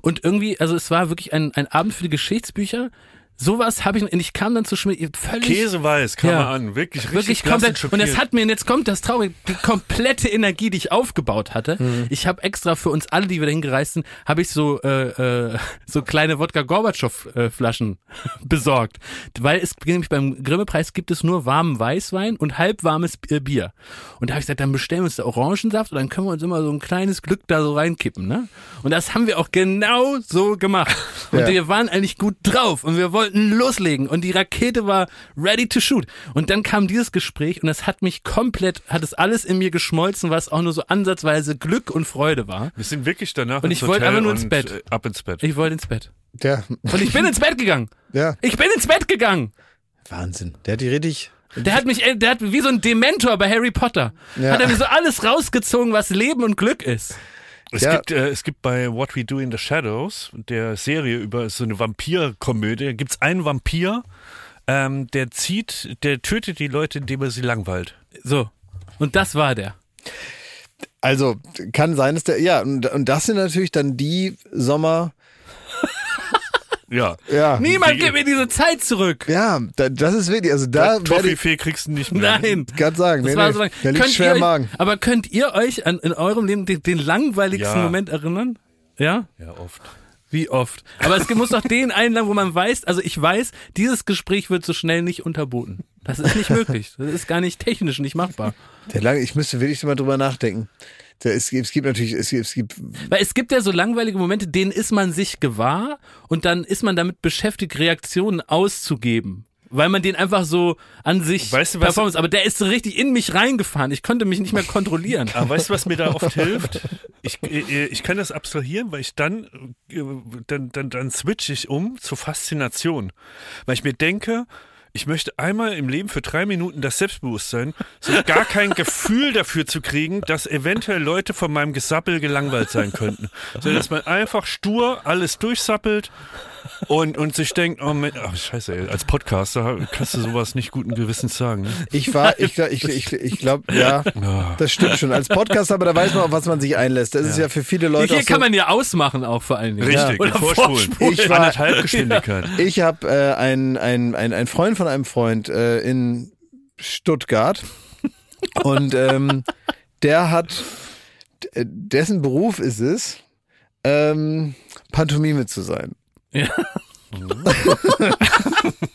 und irgendwie, also es war wirklich ein, ein Abend für die Geschichtsbücher. Sowas habe ich, und ich kam dann zu Schmidt, völlig Käseweiß kam Ja. er an. Wirklich, richtig Wirklich komplett. Und es schockiert. hat mir, und jetzt kommt das Traurige, die komplette Energie, die ich aufgebaut hatte. Mhm. Ich habe extra für uns alle, die wir dahin gereist sind, habe ich so äh, äh, so kleine Wodka Gorbatschow äh, Flaschen besorgt, weil es nämlich beim Grimme-Preis gibt es nur warmen Weißwein und halbwarmes äh, Bier. Und da habe ich gesagt, dann bestellen wir uns da Orangensaft und dann können wir uns immer so ein kleines Glück da so reinkippen, ne? Und das haben wir auch genau so gemacht. Und Ja. wir waren eigentlich gut drauf und wir wollten loslegen und die Rakete war ready to shoot. Und dann kam dieses Gespräch und es hat mich komplett, hat es alles in mir geschmolzen, was auch nur so ansatzweise Glück und Freude war. Wir sind wirklich danach Und ins ich wollte einfach nur ins Bett. äh, Ab ins Bett. Ich wollte ins Bett. Ja, Und ich bin ins Bett gegangen. ja. Ich bin ins Bett gegangen. Wahnsinn. Der hat die richtig. Der hat mich, äh, der hat wie so ein Dementor bei Harry Potter. Ja. Hat er mir so alles rausgezogen, was Leben und Glück ist. Es, Ja. gibt, äh, es gibt bei What We Do in the Shadows, der Serie über so eine Vampirkomödie, gibt es einen Vampir, ähm, der zieht, der tötet die Leute, indem er sie langweilt. So. Und das war der. Also kann sein, dass der. Ja, und, und das sind natürlich dann die Sommer. Ja. Ja. Niemand gibt mir diese Zeit zurück. Ja, da, das ist wirklich. Also da Toffifee kriegst du nicht mehr. Nein. gerade sagen. Das nee, war nee, so lang. der liegt schwer im Magen. aber könnt ihr euch an, in eurem Leben den, den langweiligsten Ja. Moment erinnern? Ja? Ja, oft. Wie oft? Aber es muss doch den einen lang, wo man weiß, also ich weiß, dieses Gespräch wird so schnell nicht unterboten. Das ist nicht möglich. Das ist gar nicht technisch nicht machbar. Der lange, ich müsste wirklich mal drüber nachdenken. Es, gibt- es gibt natürlich, es gibt, es gibt Weil es gibt ja so langweilige Momente, denen ist man sich gewahr und dann ist man damit beschäftigt, Reaktionen auszugeben. Weil man den einfach so an sich Weißt du, was- Performance, aber der ist so richtig in mich reingefahren. Ich konnte mich nicht mehr kontrollieren. Aber weißt du, was mir da oft hilft? Ich, äh, ich kann das abstrahieren, weil ich dann, äh, dann, dann, dann switche ich um zur Faszination. Weil ich mir denke, ich möchte einmal im Leben für drei Minuten das Selbstbewusstsein, so gar kein Gefühl dafür zu kriegen, dass eventuell Leute von meinem Gesappel gelangweilt sein könnten. Sondern dass man einfach stur alles durchsappelt und, und sich denkt, oh Mensch, ach scheiße, ey, als Podcaster kannst du sowas nicht guten Gewissens sagen. Ne? Ich war, ich, ich, ich, ich glaube, ja, das stimmt schon. Als Podcast, aber da weiß man, auf was man sich einlässt. Das ist ja für viele Leute Hier auch so, kann man ja ausmachen auch vor allen Dingen. Richtig, Oder vorspulen. vorspulen. Ich war- Anderthalb Geschwindigkeit. Ich habe äh, ein, ein, ein, ein Freund von einem Freund äh, in Stuttgart und ähm, der hat, dessen Beruf ist es, ähm, Pantomime zu sein. Ja.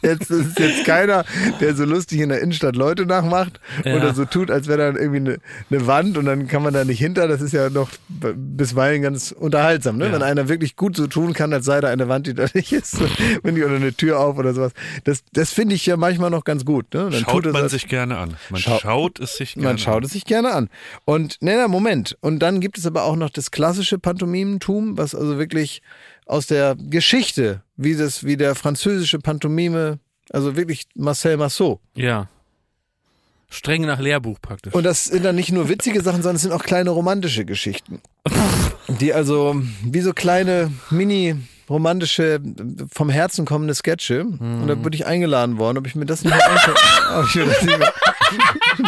Jetzt ist jetzt keiner, der so lustig in der Innenstadt Leute nachmacht Ja. oder so tut, als wäre da irgendwie eine, eine Wand und dann kann man da nicht hinter. Das ist ja noch bisweilen ganz unterhaltsam, ne? Ja. wenn einer wirklich gut so tun kann, als sei da eine Wand, die da nicht ist, wenn die oder eine Tür auf oder sowas. Das, das finde ich ja manchmal noch ganz gut. Ne? Dann Schaut man als- sich gerne an. Man Schau- schaut es sich gerne man schaut an. es sich gerne an. Und, nee, na, Moment. Und dann gibt es aber auch noch das klassische Pantomimentum, was also wirklich aus der Geschichte, wie das, wie der französische Pantomime Also wirklich Marcel Marceau. Ja. Streng nach Lehrbuch praktisch. Und das sind dann nicht nur witzige Sachen, sondern es sind auch kleine romantische Geschichten. Die also wie so kleine Mini romantische, vom Herzen kommende Sketche. Und da bin ich eingeladen worden, ob ich mir das nicht mal, angucken, ob ich mir das nicht mal,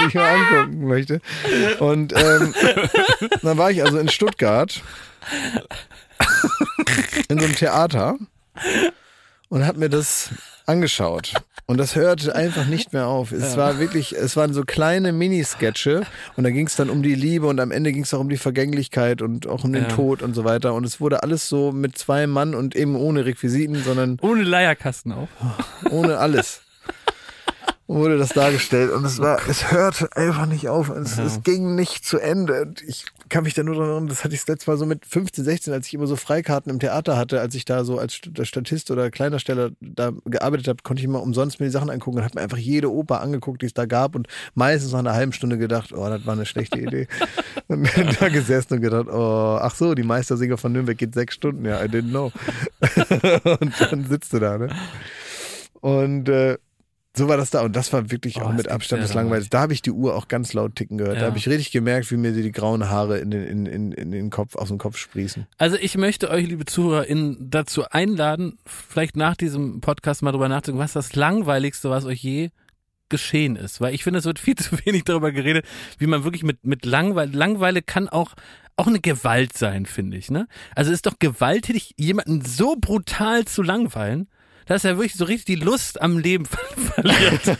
nicht mal angucken möchte. Und ähm, dann war ich also in Stuttgart in so einem Theater und habe mir das angeschaut. Und das hörte einfach nicht mehr auf. Es war wirklich, es waren so kleine Minisketche und da ging es dann um die Liebe und am Ende ging es auch um die Vergänglichkeit und auch um den Ja. Tod und so weiter. Und es wurde alles so mit zwei Mann und eben ohne Requisiten, sondern Ohne Leierkasten auch. ohne alles. wurde das dargestellt und es war, es hörte einfach nicht auf. Es, es ging nicht zu Ende. Und ich kann mich da nur dran erinnern, das hatte ich das letzte Mal so mit 15, 16, als ich immer so Freikarten im Theater hatte, als ich da so als St- Statist oder Kleinersteller da gearbeitet habe, konnte ich immer umsonst mir die Sachen angucken und habe mir einfach jede Oper angeguckt, die es da gab und meistens nach einer halben Stunde gedacht, oh, das war eine schlechte Idee. und da gesessen und gedacht, oh, ach so, die Meistersinger von Nürnberg geht sechs Stunden, ja, I didn't know. und dann sitzt du da, ne? Und äh, so war das da. Und das war wirklich Oh, auch mit Abstand das Langweiligste. Da habe ich die Uhr auch ganz laut ticken gehört. Ja. Da habe ich richtig gemerkt, wie mir die grauen Haare in den, in, in, in den Kopf, aus dem Kopf sprießen. Also ich möchte euch, liebe ZuhörerInnen, dazu einladen, vielleicht nach diesem Podcast mal drüber nachzudenken, was das Langweiligste, was euch je geschehen ist. Weil ich finde, es wird viel zu wenig darüber geredet, wie man wirklich mit, mit Langweile, Langweile kann auch, auch eine Gewalt sein, finde ich, ne? Also es ist doch gewalttätig, jemanden so brutal zu langweilen, dass er wirklich so richtig die Lust am Leben verliert,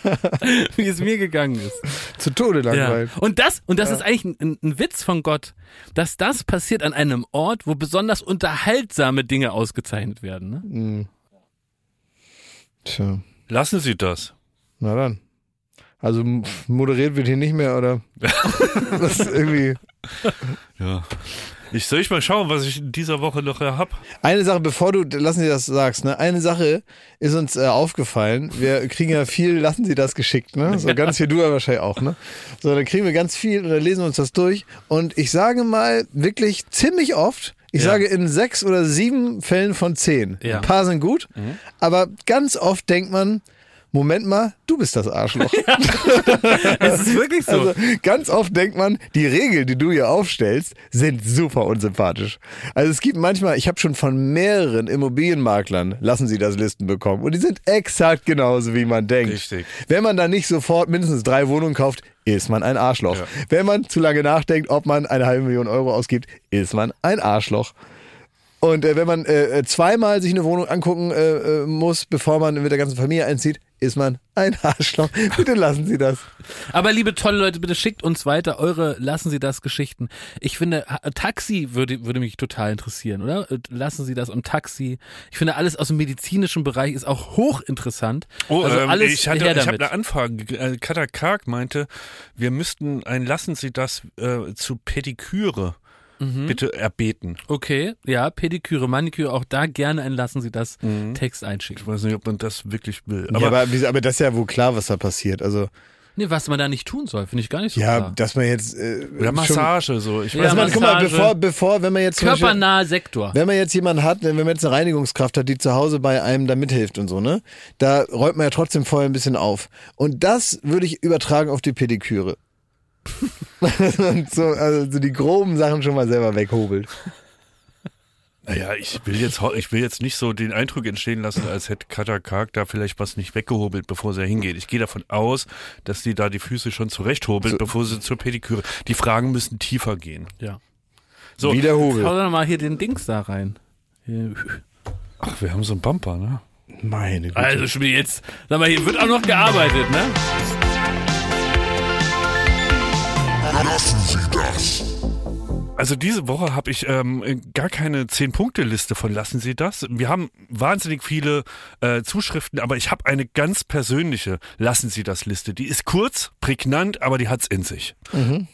wie es mir gegangen ist. Zu Tode langweilig. Ja. Und das, und das ist eigentlich ein, ein Witz von Gott, dass das passiert an einem Ort, wo besonders unterhaltsame Dinge ausgezeichnet werden. Ne? Mhm. Tja, Lassen Sie das. na dann. Also moderiert wird hier nicht mehr, oder? das ist irgendwie. Ja. Ich soll ich mal schauen, was ich in dieser Woche noch hab. Eine Sache, bevor du, lassen Sie das sagst, ne? Eine Sache ist uns äh, aufgefallen. Wir kriegen ja viel, lassen Sie das geschickt, ne? So ganz viel, du ja wahrscheinlich auch, ne? So, dann kriegen wir ganz viel und dann lesen wir uns das durch. Und ich sage mal wirklich ziemlich oft, ich Ja. sage in sechs oder sieben Fällen von zehn. Ja. Ein paar sind gut, aber ganz oft denkt man, Moment mal, du bist das Arschloch. Es ist wirklich so. Also ganz oft denkt man, die Regeln, die du hier aufstellst, sind super unsympathisch. Also es gibt manchmal, ich habe schon von mehreren Immobilienmaklern, lassen sie das Listen bekommen. Und die sind exakt genauso, wie man denkt. Richtig. Wenn man dann nicht sofort mindestens drei Wohnungen kauft, ist man ein Arschloch. Ja. Wenn man zu lange nachdenkt, ob man eine halbe Million Euro ausgibt, ist man ein Arschloch. Und äh, wenn man äh, äh, zweimal sich eine Wohnung angucken äh, äh, muss, bevor man mit der ganzen Familie einzieht, ist man ein Arschloch. Bitte lassen Sie das. Aber liebe tolle Leute, bitte schickt uns weiter eure Lassen Sie das Geschichten. Ich finde, Taxi würde, würde mich total interessieren, oder? Äh, Lassen Sie das und Taxi. Ich finde, alles aus dem medizinischen Bereich ist auch hochinteressant. Oh, also ähm, alles ich, hatte, her ich habe eine Anfrage. ge- Katha Karg meinte, wir müssten ein Lassen Sie das äh, zu Pediküre Mhm. bitte erbeten. Okay, ja, Pediküre, Maniküre, auch da gerne ein Lassen Sie das Text einschicken. Ich weiß nicht, ob man das wirklich will. Aber, ja, aber, aber das ist ja wohl klar, was da passiert. Also Nee, was man da nicht tun soll, finde ich gar nicht so ja, klar. dass man jetzt äh, Oder schon- Massage, so. Ich Ja, weiß Also man, guck mal, bevor, bevor, wenn man jetzt Körpernaher Sektor. wenn man jetzt jemanden hat, wenn man jetzt eine Reinigungskraft hat, die zu Hause bei einem da mithilft und so, ne, da räumt man ja trotzdem vorher ein bisschen auf. Und das würde ich übertragen auf die Pediküre. und so, also so die groben Sachen schon mal selber weghobelt. Naja, ich will jetzt, ich will jetzt nicht so den Eindruck entstehen lassen, als hätte Katha Karg da vielleicht was nicht weggehobelt, bevor sie hingeht. Ich gehe davon aus, dass sie da die Füße schon zurechthobelt, bevor sie zur Pediküre. Die Fragen müssen tiefer gehen. Ja. So, Wieder Hau Hobel. doch mal hier den Dings da rein. Hier. ach, wir haben so einen Bumper, ne? Meine Güte. Also schon wieder jetzt, sag mal, hier wird auch noch gearbeitet, ne? Also diese Woche habe ich ähm, gar keine Zehn-Punkte-Liste von Lassen Sie das. Wir haben wahnsinnig viele äh, Zuschriften, aber ich habe eine ganz persönliche Lassen Sie das Liste. Die ist kurz, prägnant, aber die hat's in sich.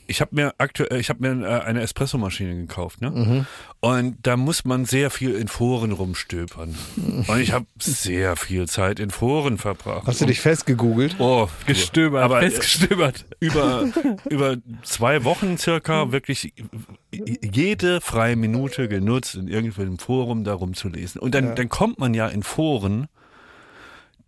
Ich habe mir aktuell, ich habe mir äh, eine Espressomaschine gekauft, ne? Und da muss man sehr viel in Foren rumstöbern. Und ich habe sehr viel Zeit in Foren verbracht. Hast du dich festgegoogelt? Oh, Gestöbert, aber äh, festgestöbert. über, über zwei Wochen circa wirklich jede freie Minute genutzt, in irgendeinem Forum darum zu lesen. Und dann, dann kommt man ja in Foren,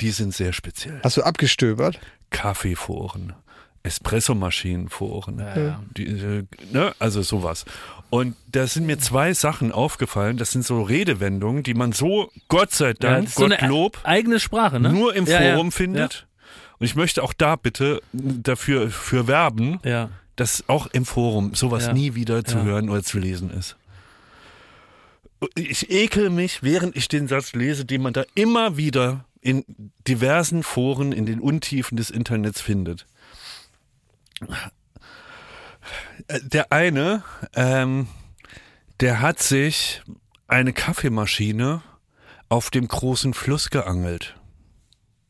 die sind sehr speziell. Hast du abgestöbert? Kaffeeforen, Espressomaschinenforen, Ja, ja. die, äh, ne, also sowas. Und da sind mir zwei Sachen aufgefallen. Das sind so Redewendungen, die man so, Gott sei Ja, Dank, das ist so Gottlob, eigene Sprache, ne? nur im ja, Forum ja. findet. Und ich möchte auch da bitte dafür für werben, Ja. ja. dass auch im Forum sowas Ja. nie wieder zu Ja. hören oder zu lesen ist. Ich ekel mich, während ich den Satz lese, den man da immer wieder in diversen Foren in den Untiefen des Internets findet. Äh, Der eine, ähm, der hat sich eine Kaffeemaschine auf dem großen Fluss geangelt.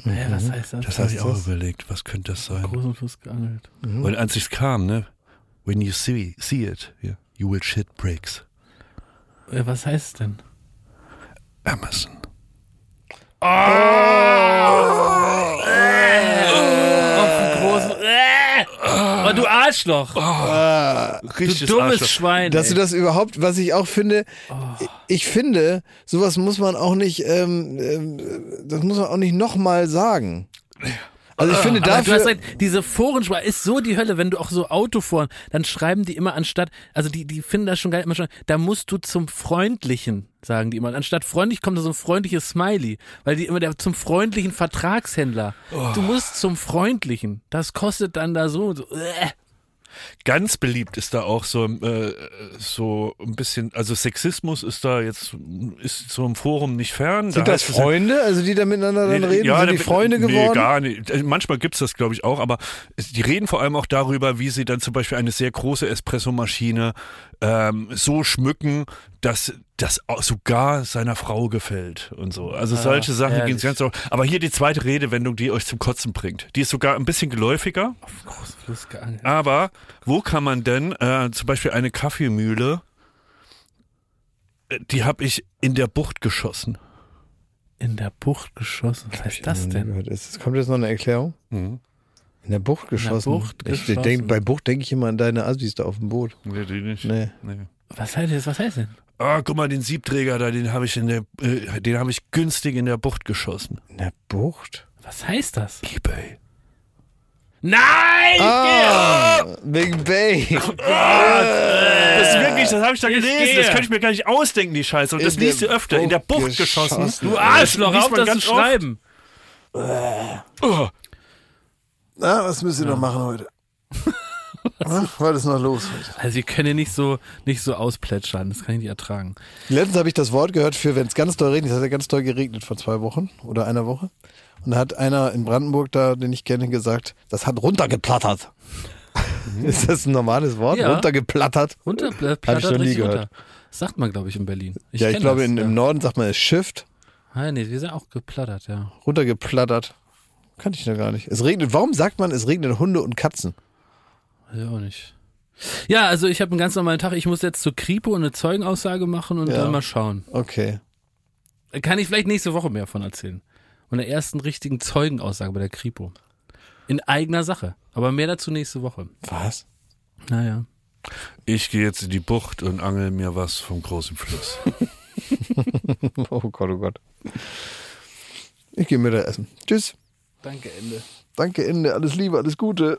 Hä, was heißt das? Das habe ich heißt auch das? überlegt, was könnte das sein? Großen Fluss geangelt. Und als es kam, ne? When you see, see it, yeah, you will shit bricks. Ja, was heißt es denn? Amazon. Auf den großen. Oh, du Arschloch! du Richtiges dummes Arschloch. Schwein. Dass du ey. das überhaupt, was ich auch finde, Oh. ich finde, sowas muss man auch nicht, ähm, ähm, das muss man auch nicht nochmal sagen. Also ich finde Aber du hast dafür, recht, diese Forensprache ist so die Hölle, wenn du auch so Autoforen, dann schreiben die immer anstatt, also die, die finden das schon geil, immer schon, da musst du zum Freundlichen, sagen die immer. Anstatt freundlich kommt da so ein freundliches Smiley, weil die immer der zum freundlichen Vertragshändler. Du musst zum Freundlichen. Das kostet dann da so, so äh. Ganz beliebt ist da auch so, äh, so ein bisschen, also Sexismus ist da jetzt, ist so im Forum nicht fern. sind Da das es- Freunde, also die da miteinander dann reden, sind die da- Freunde nee, geworden? gar nicht. Äh, Manchmal gibt's das, glaube ich, auch, aber es- die reden vor allem auch darüber, wie sie dann zum Beispiel eine sehr große Espressomaschine ähm, so schmücken, dass das auch sogar seiner Frau gefällt und so. Also solche Sachen herrlich. gehen ganz auch. Aber hier die zweite Redewendung, die euch zum Kotzen bringt. Die ist sogar ein bisschen geläufiger. Aber wo kann man denn äh, zum Beispiel eine Kaffeemühle, äh, die habe ich in der Bucht geschossen. In der Bucht geschossen. Was heißt das denn? Ist, kommt jetzt noch eine Erklärung? Mhm. In der Bucht geschossen. Bucht ich geschossen. Denk, bei Bucht denke ich immer an deine Assis da auf dem Boot. Nee, die nicht. Nee. Nee. Was heißt das? Was heißt denn? Ah, guck mal, den Siebträger da, den habe ich in der, äh, den habe ich günstig in der Bucht geschossen. In der Bucht? Was heißt das? Ebay. Nein! Ah, Big Bay. Das ist wirklich, das habe ich da Ich gelesen. gehe. Das kann ich mir gar nicht ausdenken, die Scheiße. Und das In liest du öfter. In der Bucht geschossen. geschossen. Du Arschloch, auf das zu oft. schreiben. Oh, Na, was müsst ihr noch machen heute? Na, Was ist noch los heute? Also wir können ja nicht so, nicht so ausplätschern, das kann ich nicht ertragen. Letztens habe ich das Wort gehört für, wenn es ganz doll regnet. Es hat ja ganz doll geregnet vor zwei Wochen oder einer Woche. Und da hat einer in Brandenburg da, den ich kenne, gesagt, das hat runtergeplattert. ist das ein normales Wort? Ja. Runtergeplattert? Runter, äh, Hab ich noch nie gehört. runter. Das sagt man, glaube ich, in Berlin. ja, ich glaube, das, in, ja. im Norden sagt man es Shift. Ah, nee, wir sind auch geplattert, ja. Runtergeplattert. Kannte ich noch gar nicht. Es regnet. Warum sagt man, es regnet Hunde und Katzen? Ich auch nicht. Ja, also ich habe einen ganz normalen Tag. Ich muss jetzt zur Kripo eine Zeugenaussage machen und Ja. dann mal schauen. Okay. Kann ich vielleicht nächste Woche mehr von erzählen. Von der ersten richtigen Zeugenaussage bei der Kripo. In eigener Sache. Aber mehr dazu nächste Woche. Was? Naja. ich gehe jetzt in die Bucht und angel mir was vom großen Fluss. Oh Gott, oh Gott. Ich gehe Mittag essen. Tschüss. Danke, Ende. Danke, Ende. Alles Liebe, alles Gute.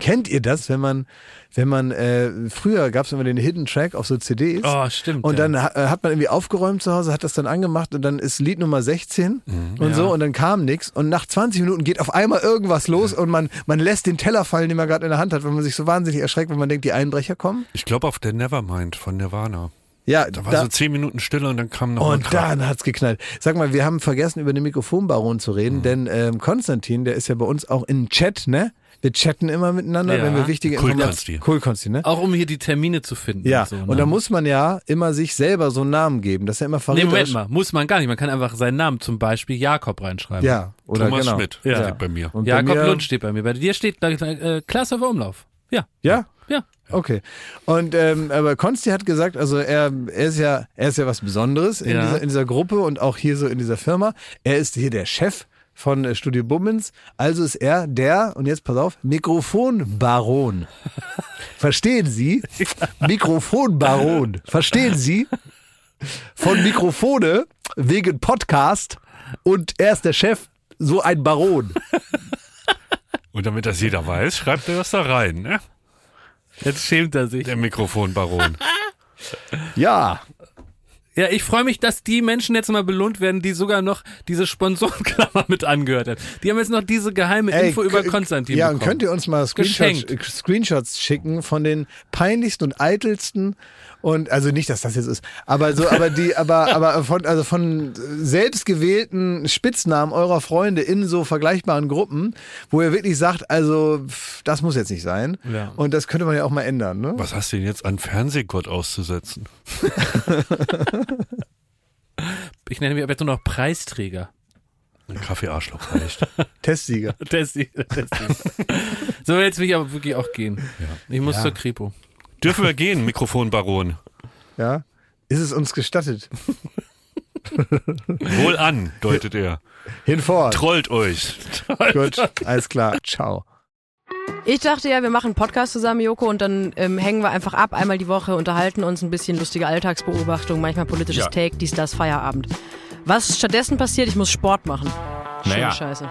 Kennt ihr das, wenn man, wenn man, äh, früher gab es immer den Hidden Track auf so CDs. Oh, stimmt. Und ja. dann äh, hat man irgendwie aufgeräumt zu Hause, hat das dann angemacht und dann ist Lied Nummer 16 und Ja. so und dann kam nichts und nach 20 Minuten geht auf einmal irgendwas los und man, man lässt den Teller fallen, den man gerade in der Hand hat, weil man sich so wahnsinnig erschreckt, wenn man denkt, die Einbrecher kommen. Ich glaube auf der Nevermind von Nirvana. Ja, Da war so zehn Minuten Stille und dann kam noch mal und dann hat's geknallt. Sag mal, wir haben vergessen, über den Mikrofonbaron zu reden, Mhm. denn ähm, Konstantin, der ist ja bei uns auch in Chat, ne? Wir chatten immer miteinander, Ja. wenn wir wichtige Cool, Informationen... Konsti. Cool, Konsti, ne? Auch um hier die Termine zu finden. Ja, und, so, und ne? da muss man ja immer sich selber so einen Namen geben. Das ist ja immer Nee, verräterisch. Moment mal, muss man gar nicht. Man kann einfach seinen Namen, zum Beispiel Jakob, reinschreiben. Ja, oder Thomas genau. Schmidt Ja. steht bei mir. Und bei Jakob mir- Lund steht bei mir. Bei dir steht äh, Klasse auf Umlauf. Ja, Ja? Ja. Okay. Und ähm, aber Konsti hat gesagt, also er, er ist ja er ist ja was Besonderes in, Ja. dieser, in dieser Gruppe und auch hier so in dieser Firma. Er ist hier der Chef von äh, Studio Bummens. Also ist er der und jetzt pass auf Mikrofonbaron. Verstehen Sie? Mikrofonbaron. Verstehen Sie? Von Mikrofone wegen Podcast und er ist der Chef. So ein Baron. Und damit das jeder weiß, schreibt er das da rein, ne? Jetzt schämt er sich. Der Mikrofonbaron. Ja, Ja, ich freue mich, dass die Menschen jetzt mal belohnt werden, die sogar noch diese Sponsorenklammer mit angehört haben. Die haben jetzt noch diese geheime Ey, Info über Konstantin Ja, bekommen. und könnt ihr uns mal Screenshots, Screenshots schicken von den peinlichsten und eitelsten und also nicht, dass das jetzt ist, aber so, aber die, aber aber von also von selbstgewählten Spitznamen eurer Freunde in so vergleichbaren Gruppen, wo ihr wirklich sagt, also das muss jetzt nicht sein Ja. und das könnte man ja auch mal ändern, ne? Was hast du denn jetzt an Fernsehgott auszusetzen? Ich nenne mich aber jetzt nur noch Preisträger. Ein Kaffeearschloch reicht. Testsieger. Tessi, Tessi. so, jetzt will ich aber wirklich auch gehen. Ich muss zur Kripo. Dürfen wir gehen, Mikrofonbaron? Ja, ist es uns gestattet? Wohl an, deutet er. Hinfort. Trollt euch. Gut, alles klar. Ciao. Ich dachte ja, wir machen einen Podcast zusammen, Joko, und dann ähm, hängen wir einfach ab, einmal die Woche, unterhalten uns ein bisschen lustige Alltagsbeobachtung, manchmal politisches Ja. Take, dies, das, Feierabend. Was stattdessen passiert, ich muss Sport machen. Schöne Naja. Scheiße.